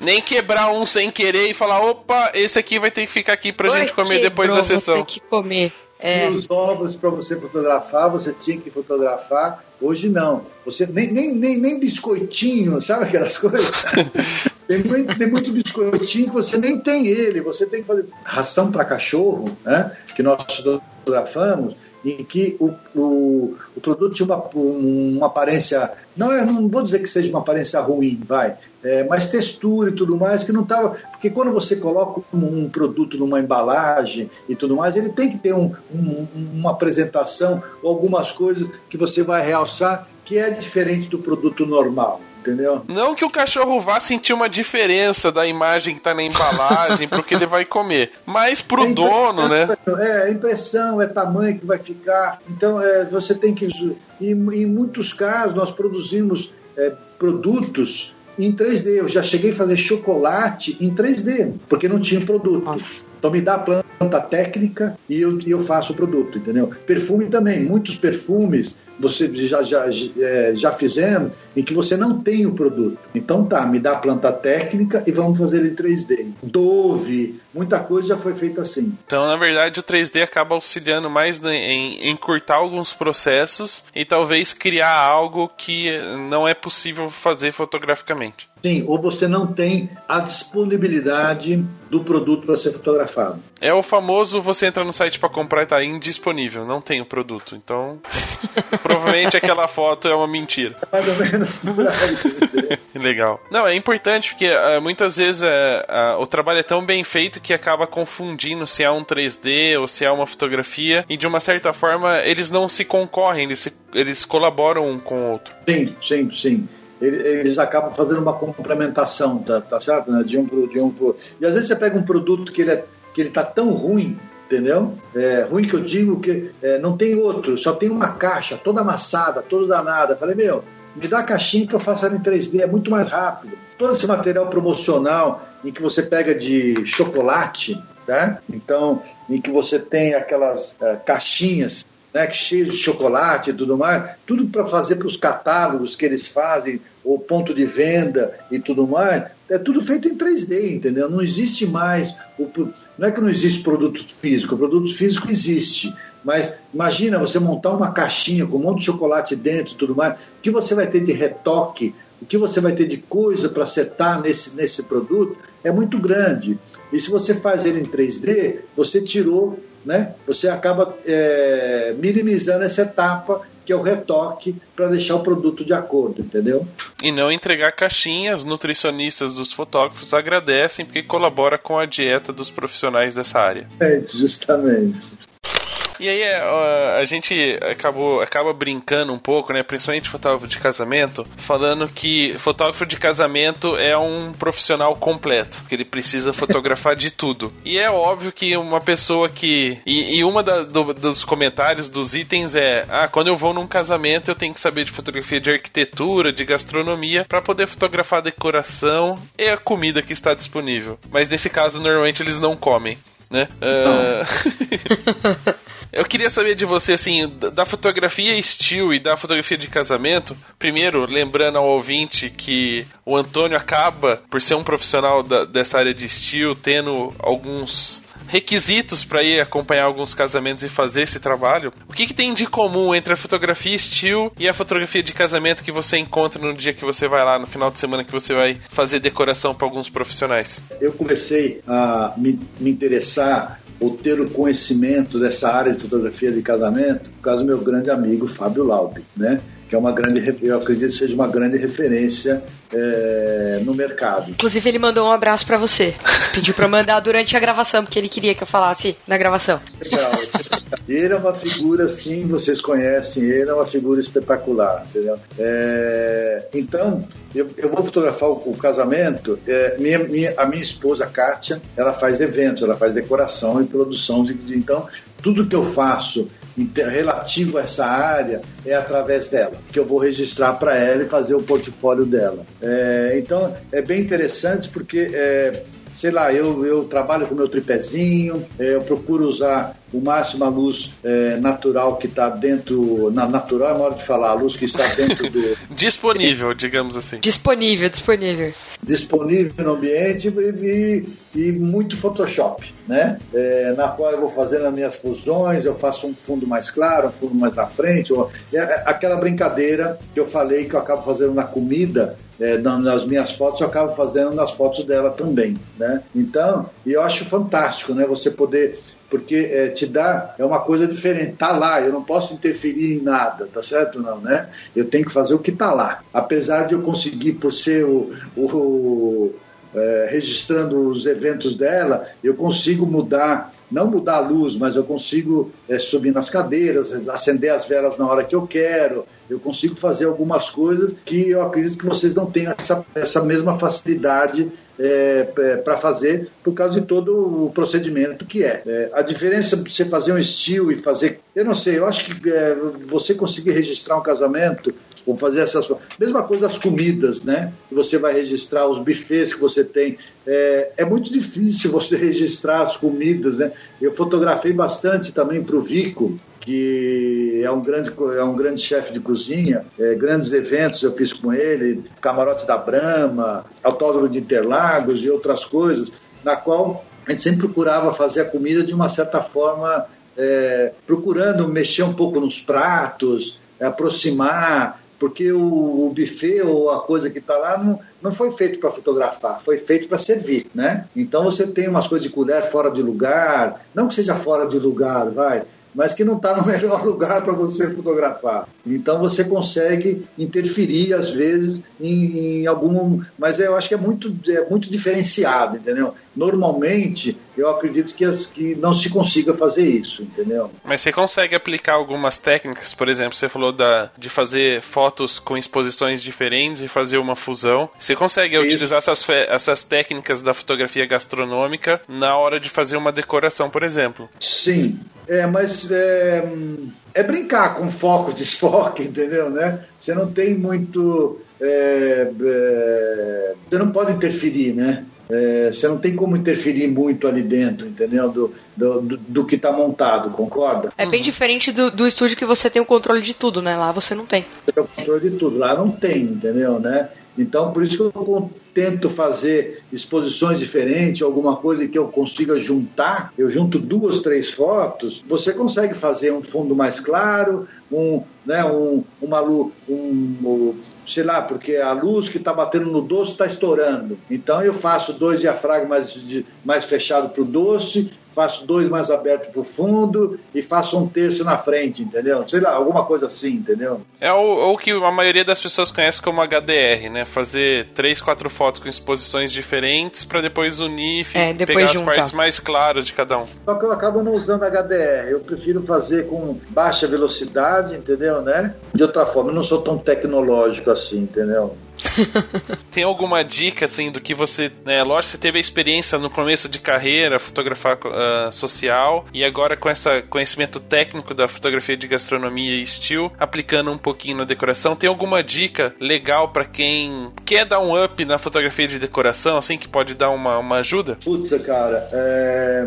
C: nem quebrar um sem querer e falar, opa, esse aqui vai ter que ficar aqui pra Oi, gente comer depois da sessão. Vou
B: ter que comer.
A: É. E os ovos para você fotografar, você tinha que fotografar. Hoje não. Você nem, nem, nem, nem biscoitinho, sabe aquelas coisas? tem, muito, tem muito biscoitinho que você nem tem ele. Você tem que fazer ração para cachorro, né? Que nós fotografamos. em que o, o, o produto tinha uma, uma aparência, não, é, não vou dizer que seja uma aparência ruim, vai, é, mas textura e tudo mais, que não estava. Porque quando você coloca um, um, produto numa embalagem e tudo mais, ele tem que ter um, um, uma apresentação algumas coisas que você vai realçar que é diferente do produto normal entendeu?
C: Não que o cachorro vá sentir uma diferença da imagem que tá na embalagem pro que ele vai comer, mas pro é dono, né?
A: É, impressão, é tamanho que vai ficar. Então, é, você tem que. E, em muitos casos, nós produzimos é, produtos em 3D. Eu já cheguei a fazer chocolate em 3D, porque não tinha produto. Nossa. Então me dá a planta técnica e eu, eu faço o produto, entendeu? Perfume também, muitos perfumes você já, já, é, já fizemos em que você não tem o produto. Então tá, me dá a planta técnica e vamos fazer em 3D. Dove, muita coisa já foi feita assim.
C: Então, na verdade, o 3D acaba auxiliando mais em encurtar alguns processos e talvez criar algo que não é possível fazer fotograficamente.
A: Sim, ou você não tem a disponibilidade do produto para ser fotografado.
C: É o famoso você entra no site para comprar e tá indisponível, não tem o produto. Então, provavelmente aquela foto é uma mentira.
A: Mais ou menos.
C: Legal. Não, é importante porque uh, muitas vezes uh, uh, o trabalho é tão bem feito que acaba confundindo se é um 3D ou se é uma fotografia e de uma certa forma eles não se concorrem, eles, se, eles colaboram um com o outro.
A: Sim, sim, sim eles acabam fazendo uma complementação, tá, tá certo? Né? De um pro, de um pro... E às vezes você pega um produto que ele, é, que ele tá tão ruim, entendeu? É, ruim que eu digo que é, não tem outro, só tem uma caixa toda amassada, toda danada. falei, meu, me dá a caixinha que eu faço ela em 3D, é muito mais rápido. Todo esse material promocional em que você pega de chocolate, tá? Então, em que você tem aquelas uh, caixinhas né, cheio de chocolate e tudo mais, tudo para fazer para os catálogos que eles fazem, o ponto de venda e tudo mais, é tudo feito em 3D, entendeu? Não existe mais. O, não é que não existe produto físico, o produto físico existe. Mas imagina você montar uma caixinha com um monte de chocolate dentro e tudo mais, o que você vai ter de retoque, o que você vai ter de coisa para acertar nesse, nesse produto é muito grande. E se você faz ele em 3D, você tirou né? Você acaba é, minimizando essa etapa que é o retoque para deixar o produto de acordo, entendeu?
C: E não entregar caixinhas, nutricionistas dos fotógrafos agradecem porque colabora com a dieta dos profissionais dessa área.
A: É, justamente.
C: E aí é, a gente acabou, acaba brincando um pouco, né? Principalmente fotógrafo de casamento, falando que fotógrafo de casamento é um profissional completo, que ele precisa fotografar de tudo. E é óbvio que uma pessoa que. E, e uma da, do, dos comentários dos itens é: ah, quando eu vou num casamento eu tenho que saber de fotografia de arquitetura, de gastronomia, para poder fotografar a decoração e a comida que está disponível. Mas nesse caso, normalmente eles não comem né? Uh... Eu queria saber de você, assim, da fotografia estilo e da fotografia de casamento. Primeiro, lembrando ao ouvinte que o Antônio acaba, por ser um profissional da, dessa área de estilo, tendo alguns requisitos para ir acompanhar alguns casamentos e fazer esse trabalho. O que, que, tem de comum entre a fotografia estilo e a fotografia de casamento que você encontra no dia que você vai lá, no final de semana que você vai fazer decoração para alguns profissionais?
A: Eu comecei a me, me interessar ou ter o conhecimento dessa área de fotografia de casamento por causa do meu grande amigo Fábio Laube, né? Que é uma grande, eu acredito que seja uma grande referência é, no mercado.
B: Inclusive, ele mandou um abraço para você. Pediu para mandar durante a gravação, porque ele queria que eu falasse na gravação. Legal.
A: Ele é uma figura, sim, vocês conhecem, ele é uma figura espetacular, entendeu? É, então, eu, eu, vou fotografar o, o casamento. É, minha, minha, a minha esposa, Kátia, ela faz eventos, ela faz decoração e produção. De, então, tudo que eu faço relativo a essa área é através dela, que eu vou registrar para ela e fazer o portfólio dela. É, então é bem interessante porque é, sei lá, eu, eu trabalho com meu tripézinho, é, eu procuro usar o máximo a luz é, natural que está dentro. Na natural é hora de falar, a luz que está dentro do.
C: disponível, digamos assim.
B: Disponível, disponível.
A: Disponível no ambiente e, e, e muito Photoshop, né? É, na qual eu vou fazendo as minhas fusões, eu faço um fundo mais claro, um fundo mais na frente, ou, é, é aquela brincadeira que eu falei que eu acabo fazendo na comida, é, nas minhas fotos, eu acabo fazendo nas fotos dela também, né? Então, eu acho fantástico, né? Você poder porque é, te dá, é uma coisa diferente, tá lá, eu não posso interferir em nada, tá certo não, né? Eu tenho que fazer o que tá lá. Apesar de eu conseguir, por ser o, o é, registrando os eventos dela, eu consigo mudar não mudar a luz, mas eu consigo é, subir nas cadeiras, acender as velas na hora que eu quero, eu consigo fazer algumas coisas que eu acredito que vocês não têm essa, essa mesma facilidade é, é, para fazer por causa de todo o procedimento que é. é. A diferença de você fazer um estilo e fazer. Eu não sei, eu acho que você conseguir registrar um casamento ou fazer essas mesma coisa as comidas, né? Que você vai registrar os buffets que você tem. É, é muito difícil você registrar as comidas, né? Eu fotografei bastante também para o Vico, que é um grande, é um grande chefe de cozinha, é, grandes eventos eu fiz com ele, camarote da Brama, autódromo de Interlagos e outras coisas, na qual a gente sempre procurava fazer a comida de uma certa forma, é, procurando mexer um pouco nos pratos, aproximar, porque o, o buffet ou a coisa que está lá não, não foi feito para fotografar, foi feito para servir, né? Então você tem umas coisas de colher fora de lugar, não que seja fora de lugar, vai, mas que não está no melhor lugar para você fotografar. Então você consegue interferir às vezes em, em, algum, mas eu acho que é muito, é muito diferenciado, entendeu? Normalmente eu acredito que, que não se consiga fazer isso, entendeu?
C: Mas você consegue aplicar algumas técnicas, por exemplo, você falou da, de fazer fotos com exposições diferentes e fazer uma fusão. Você consegue isso. utilizar essas, essas técnicas da fotografia gastronômica na hora de fazer uma decoração, por exemplo?
A: Sim, é, mas é, é brincar com foco, desfoque, entendeu? Né? Você não tem muito. É, é, você não pode interferir, né? É, você não tem como interferir muito ali dentro, entendeu? Do, do, do, do que está montado, concorda?
B: É bem diferente do, do estúdio que você tem o controle de tudo, né? Lá você não tem.
A: Você tem o controle de tudo, lá não tem, entendeu? Né? Então, por isso que eu tento fazer exposições diferentes, alguma coisa que eu consiga juntar. Eu junto duas, três fotos, você consegue fazer um fundo mais claro, um, né, um, uma luz, um, sei lá, porque a luz que está batendo no doce está estourando. Então eu faço dois diafragmas mais, mais fechado para o doce, faço dois mais abertos para o fundo e faço um terço na frente, entendeu? Sei lá, alguma coisa assim, entendeu?
C: É o, o que a maioria das pessoas conhece como HDR, né? Fazer três, quatro fotos com exposições diferentes para depois unir e é, depois pegar juntar. as partes mais claras de cada um.
A: Só que eu acabo não usando HDR, eu prefiro fazer com baixa velocidade, entendeu, né? De outra forma, eu não sou tão tecnológico assim, entendeu?
C: Tem alguma dica, assim, do que você. Né, lógico, você teve a experiência no começo de carreira, fotografar uh, social, e agora com esse conhecimento técnico da fotografia de gastronomia e estilo, aplicando um pouquinho na decoração. Tem alguma dica legal para quem quer dar um up na fotografia de decoração, assim, que pode dar uma, uma ajuda?
A: Putz, cara, é...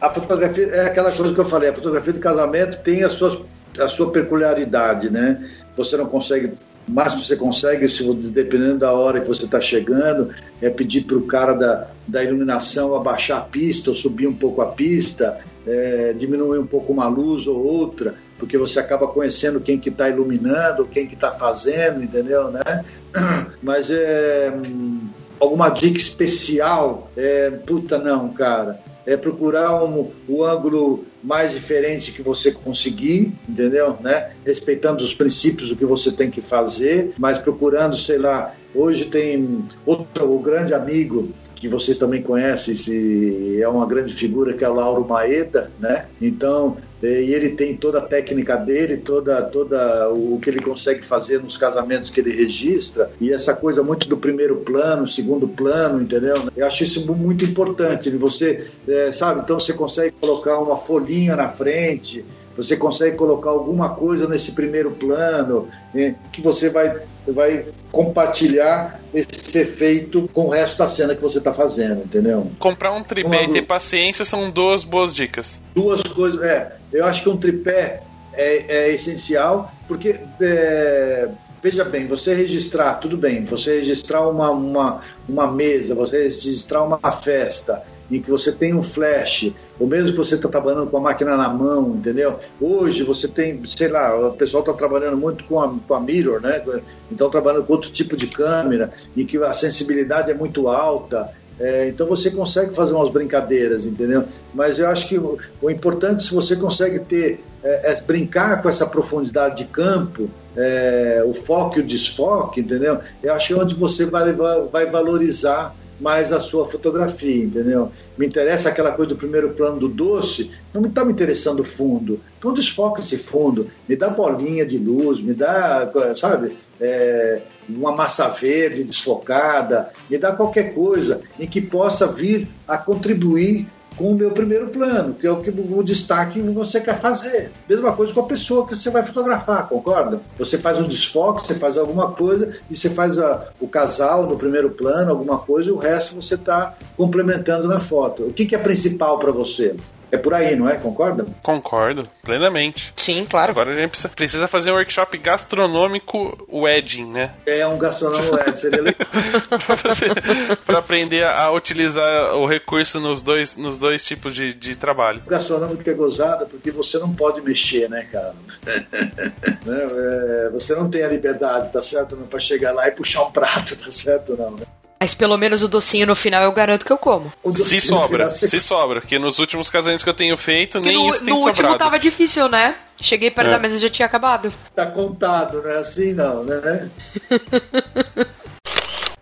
A: a fotografia é aquela coisa que eu falei, a fotografia de casamento tem as suas, a sua peculiaridade, né? Você não consegue o máximo que você consegue, se, dependendo da hora que você está chegando, é pedir para o cara da, da iluminação abaixar a pista ou subir um pouco a pista, é, diminuir um pouco uma luz ou outra, porque você acaba conhecendo quem que está iluminando, quem que está fazendo, entendeu, né? Mas é hum, alguma dica especial, é, puta não, cara é procurar um, o ângulo mais diferente que você conseguir, entendeu? Né? Respeitando os princípios do que você tem que fazer, mas procurando, sei lá, hoje tem outro o grande amigo que vocês também conhecem, se é uma grande figura que é o Lauro Maeda, né? Então, e ele tem toda a técnica dele, toda, toda o que ele consegue fazer nos casamentos que ele registra, e essa coisa muito do primeiro plano, segundo plano, entendeu? Eu acho isso muito importante. Você, é, sabe, então você consegue colocar uma folhinha na frente, você consegue colocar alguma coisa nesse primeiro plano, é, que você vai, vai compartilhar esse efeito com o resto da cena que você está fazendo, entendeu?
C: Comprar um tripé e ter paciência são duas boas dicas.
A: Duas coisas, é. Eu acho que um tripé é, é essencial, porque é, veja bem, você registrar, tudo bem, você registrar uma, uma, uma mesa, você registrar uma festa, em que você tem um flash, ou mesmo que você está trabalhando com a máquina na mão, entendeu? Hoje você tem, sei lá, o pessoal está trabalhando muito com a, com a mirror, né? Então trabalhando com outro tipo de câmera, em que a sensibilidade é muito alta, É, então você consegue fazer umas brincadeiras, entendeu? Mas eu acho que o, o importante se você consegue ter é, é, brincar com essa profundidade de campo, é, o foco e o desfoque, entendeu? Eu acho que é onde você vai, vai valorizar mais a sua fotografia, entendeu? Me interessa aquela coisa do primeiro plano do doce, não está me interessando o fundo. Então desfoca esse fundo, me dá bolinha de luz, me dá, sabe, é, uma massa verde desfocada, me dá qualquer coisa em que possa vir a contribuir com o meu primeiro plano, que é o que o destaque que você quer fazer. Mesma coisa com a pessoa que você vai fotografar, concorda? Você faz um desfoque, você faz alguma coisa e você faz a, o casal no primeiro plano, alguma coisa, e o resto você está complementando na foto. O que, que é principal para você? É por aí, não é? Concorda?
C: Concordo, plenamente.
B: Sim, claro.
C: Agora a gente precisa fazer um workshop gastronômico wedding, né?
A: É, um gastronômico wedding, seria legal.
C: pra, pra aprender a utilizar o recurso nos dois, nos dois tipos de, de trabalho.
A: O gastronômico é gozado porque você não pode mexer, né, cara? É, você não tem a liberdade, tá certo? Pra chegar lá e puxar um prato, tá certo? Não, né?
B: Mas pelo menos o docinho no final eu garanto que eu como.
C: Se sobra, se sobra. Porque nos últimos casamentos que eu tenho feito, nem
B: no,
C: isso tem
B: no
C: sobrado.
B: No último tava difícil, né? Cheguei perto é. da mesa e já tinha acabado.
A: Tá contado, não é assim não, né?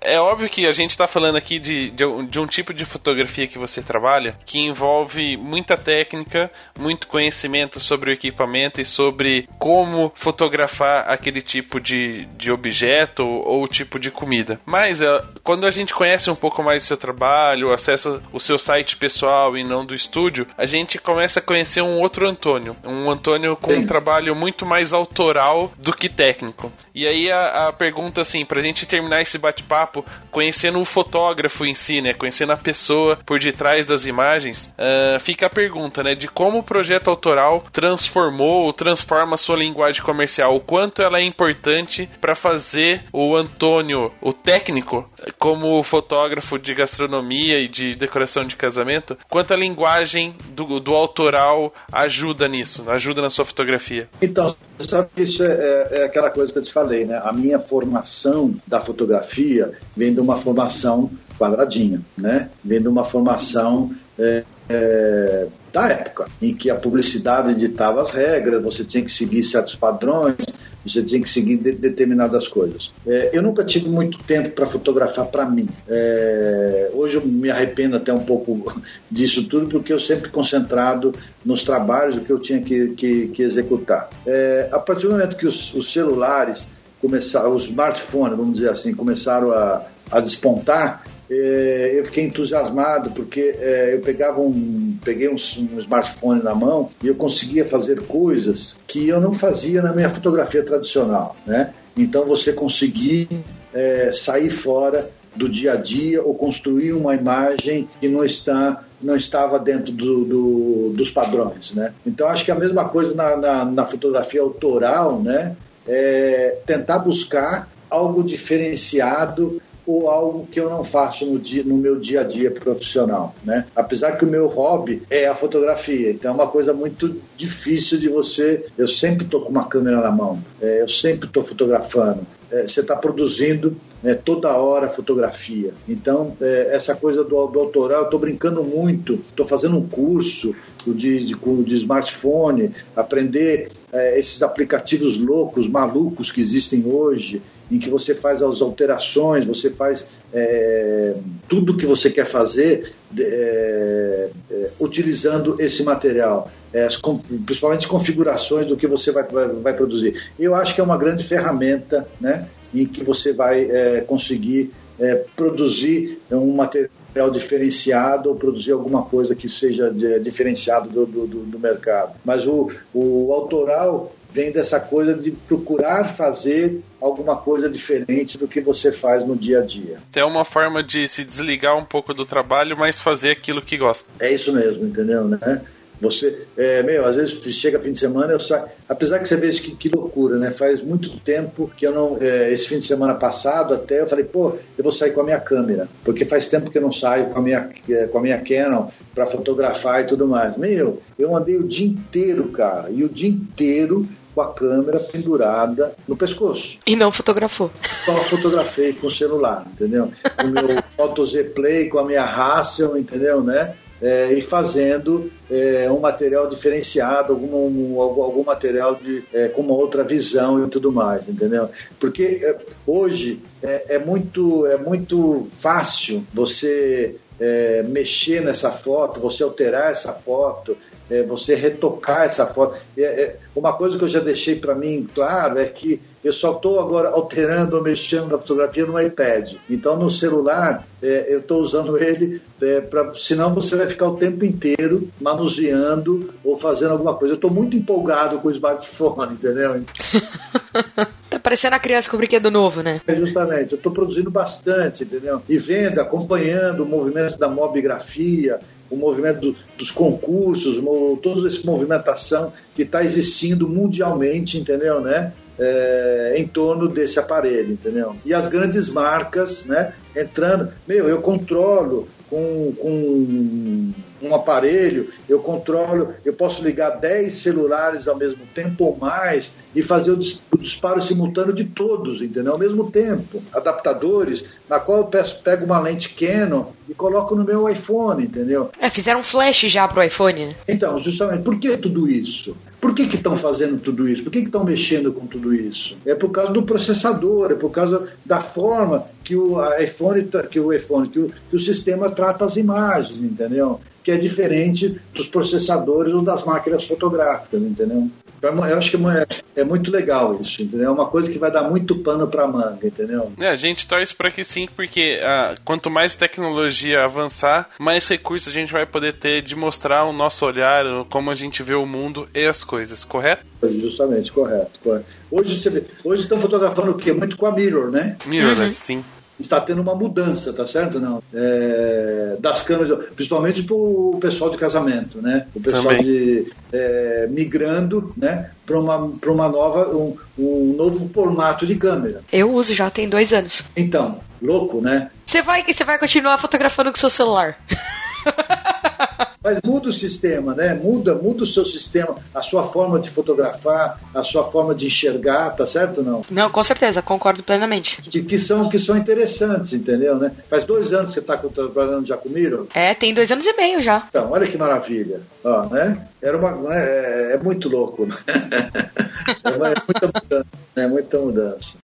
C: É óbvio que a gente está falando aqui de, de, de, um tipo de fotografia que você trabalha que envolve muita técnica, muito conhecimento sobre o equipamento e sobre como fotografar aquele tipo de, de objeto ou, ou tipo de comida. Mas é, quando a gente conhece um pouco mais do seu trabalho, acessa o seu site pessoal e não do estúdio, a gente começa a conhecer um outro Antônio. Um Antônio com Sim. um trabalho muito mais autoral do que técnico. E aí a, a pergunta, assim, pra gente terminar esse bate-papo, conhecendo o fotógrafo em si, né? Conhecendo a pessoa por detrás das imagens, uh, fica a pergunta, né? De como o projeto autoral transformou ou transforma a sua linguagem comercial, o quanto ela é importante para fazer o Antônio, o técnico, como fotógrafo de gastronomia e de decoração de casamento, quanto a linguagem do, do autoral ajuda nisso, ajuda na sua fotografia.
A: Então, sabe isso é, é, é aquela coisa que eu te falei, né? A minha formação da fotografia vem de uma formação quadradinha, né? Vem de uma formação é, é, da época, em que a publicidade ditava as regras, você tinha que seguir certos padrões, você tinha que seguir de, determinadas coisas. É, eu nunca tive muito tempo para fotografar para mim. É, hoje eu me arrependo até um pouco disso tudo, porque eu sempre concentrado nos trabalhos que eu tinha que, que, que executar. É, a partir do momento que os, os celulares começaram, os smartphones, vamos dizer assim, começaram a, a despontar, é, eu fiquei entusiasmado porque é, eu pegava um, peguei um, um, smartphone na mão e eu conseguia fazer coisas que eu não fazia na minha fotografia tradicional, né? Então você conseguir é, sair fora do dia a dia ou construir uma imagem que não está não estava dentro do, do, dos padrões, né? Então acho que é a mesma coisa na, na, na fotografia autoral, né? É, tentar buscar algo diferenciado ou algo que eu não faço no, dia, no meu dia a dia profissional, né? Apesar que o meu hobby é a fotografia, então é uma coisa muito difícil de você. Eu sempre estou com uma câmera na mão, é, eu sempre estou fotografando. É, você está produzindo né, toda hora fotografia. Então, é, essa coisa do, do autoral, eu estou brincando muito, estou fazendo um curso de, de, de smartphone, aprender é, esses aplicativos loucos, malucos que existem hoje, em que você faz as alterações, você faz é, tudo que você quer fazer é, é, utilizando esse material, é, as, principalmente configurações do que você vai, vai, vai, produzir. Eu acho que é uma grande ferramenta né, em que você vai é, conseguir produzir um material diferenciado ou produzir alguma coisa que seja de, diferenciado do, do, do, mercado. Mas o, o autoral vem dessa coisa de procurar fazer alguma coisa diferente do que você faz no dia a dia.
C: É uma forma de se desligar um pouco do trabalho, mas fazer aquilo que gosta.
A: É isso mesmo, entendeu, né? Você, é, meu, às vezes chega fim de semana, eu saio. Apesar que você veja que, que loucura, né? Faz muito tempo que eu não. É, esse fim de semana passado, até eu falei, pô, eu vou sair com a minha câmera, porque faz tempo que eu não saio com a minha, é, com a minha Canon para fotografar e tudo mais. Meu, eu andei o dia inteiro, cara, e o dia inteiro com a câmera pendurada no pescoço.
B: E não fotografou.
A: Só fotografei com o celular, entendeu? O meu Moto Z Play com a minha Hassel, entendeu, né? É, e fazendo é, um material diferenciado, algum, um, algum material de, é, com uma outra visão e tudo mais, entendeu? Porque é, hoje é, é, muito, é muito fácil você é, mexer nessa foto, você alterar essa foto, você retocar essa foto. Uma coisa que eu já deixei para mim claro é que eu só estou agora alterando ou mexendo na fotografia no iPad. Então, no celular, é, eu estou usando ele, é, pra, senão você vai ficar o tempo inteiro manuseando ou fazendo alguma coisa. Eu estou muito empolgado com o smartphone, entendeu?
B: tá parecendo a criança com o brinquedo novo, né?
A: É justamente, eu estou produzindo bastante, entendeu? E vendo, acompanhando o movimento da mobigrafia, o movimento do, dos concursos, toda essa movimentação que está existindo mundialmente, entendeu, né? É, em torno desse aparelho, entendeu? E as grandes marcas, né? Entrando, meu, eu controlo com, com um aparelho, eu controlo, eu posso ligar 10 celulares ao mesmo tempo ou mais e fazer o, disparo simultâneo de todos, entendeu? Ao mesmo tempo. Adaptadores, na qual eu peço, pego uma lente Canon e coloco no meu iPhone, entendeu?
B: É, fizeram flash já pro iPhone.
A: Então, justamente, por que tudo isso? Por que estão fazendo tudo isso? Por que estão mexendo com tudo isso? É por causa do processador, é por causa da forma que o iPhone, que o iPhone, que o, que o sistema trata as imagens, entendeu? que é diferente dos processadores ou das máquinas fotográficas, entendeu? Então, eu acho que é, é muito legal isso, entendeu? É uma coisa que vai dar muito pano para manga, entendeu?
C: É, a gente torce para que sim, porque ah, quanto mais tecnologia avançar, mais recursos a gente vai poder ter de mostrar o nosso olhar, como a gente vê o mundo e as coisas, correto?
A: Justamente, correto. correto. Hoje, você vê, hoje estão fotografando o quê? Muito com a Mirror, né?
C: Mirror, uhum. sim
A: está tendo uma mudança, tá certo? Não, é, das câmeras, principalmente para o pessoal de casamento, né? O pessoal de, é, migrando, né? Para uma, para uma nova, um, um novo formato de câmera.
B: Eu uso já tem dois anos.
A: Então, louco, né?
B: Você vai, você vai continuar fotografando com seu celular.
A: Mas muda o sistema, né? Muda, muda o seu sistema, a sua forma de fotografar, a sua forma de enxergar, tá certo ou não?
B: Não, com certeza, concordo plenamente.
A: Que, que, são, que são interessantes, entendeu, né? Faz dois anos que você está trabalhando já com Miro?
B: É, tem dois anos e meio já.
A: Então, olha que maravilha. Ó, né? Era uma, é, é muito louco. Né? é, é muita mudança. É muita mudança.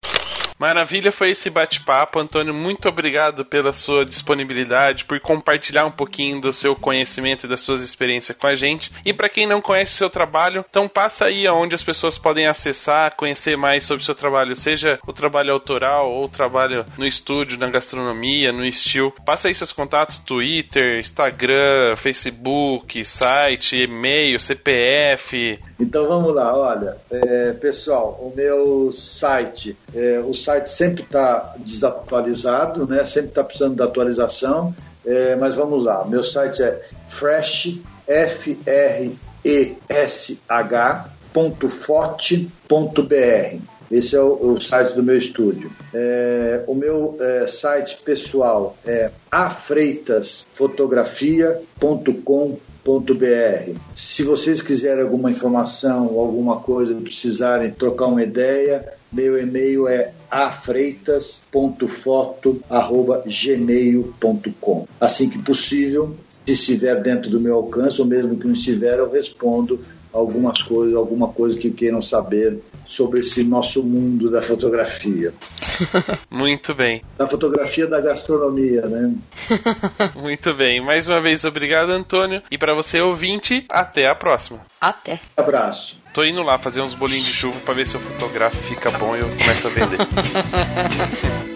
C: Maravilha foi esse bate-papo, Antônio. Muito obrigado pela sua disponibilidade, por compartilhar um pouquinho do seu conhecimento e das suas experiências com a gente. E para quem não conhece o seu trabalho, então passa aí aonde as pessoas podem acessar, conhecer mais sobre o seu trabalho, seja o trabalho autoral ou o trabalho no estúdio, na gastronomia, no estilo. Passa aí seus contatos: Twitter, Instagram, Facebook, site, e-mail, CPF.
A: Então vamos lá, olha, é, pessoal, o meu site, é, o site sempre está desatualizado, né? Sempre está precisando de atualização, é, mas vamos lá. Meu site é fresh, f r e s h ponto forte ponto br. Esse é o, o, site do meu estúdio. É, o meu é, site pessoal é afreitasfotografia.com.br www.radiofobia.br. Se vocês quiserem alguma informação ou alguma coisa, precisarem trocar uma ideia, meu e-mail é afreitas.foto.gmail.com. Assim que possível, se estiver dentro do meu alcance, ou mesmo que não estiver, eu respondo algumas coisas, alguma coisa que queiram saber sobre esse nosso mundo da fotografia.
C: Muito bem.
A: Da fotografia da gastronomia, né?
C: Muito bem. Mais uma vez, obrigado, Antônio. E para você, ouvinte, até a próxima.
B: Até.
A: Abraço.
C: Tô indo lá fazer uns bolinhos de chuva para ver se o fotográfico fica bom e eu começo a vender.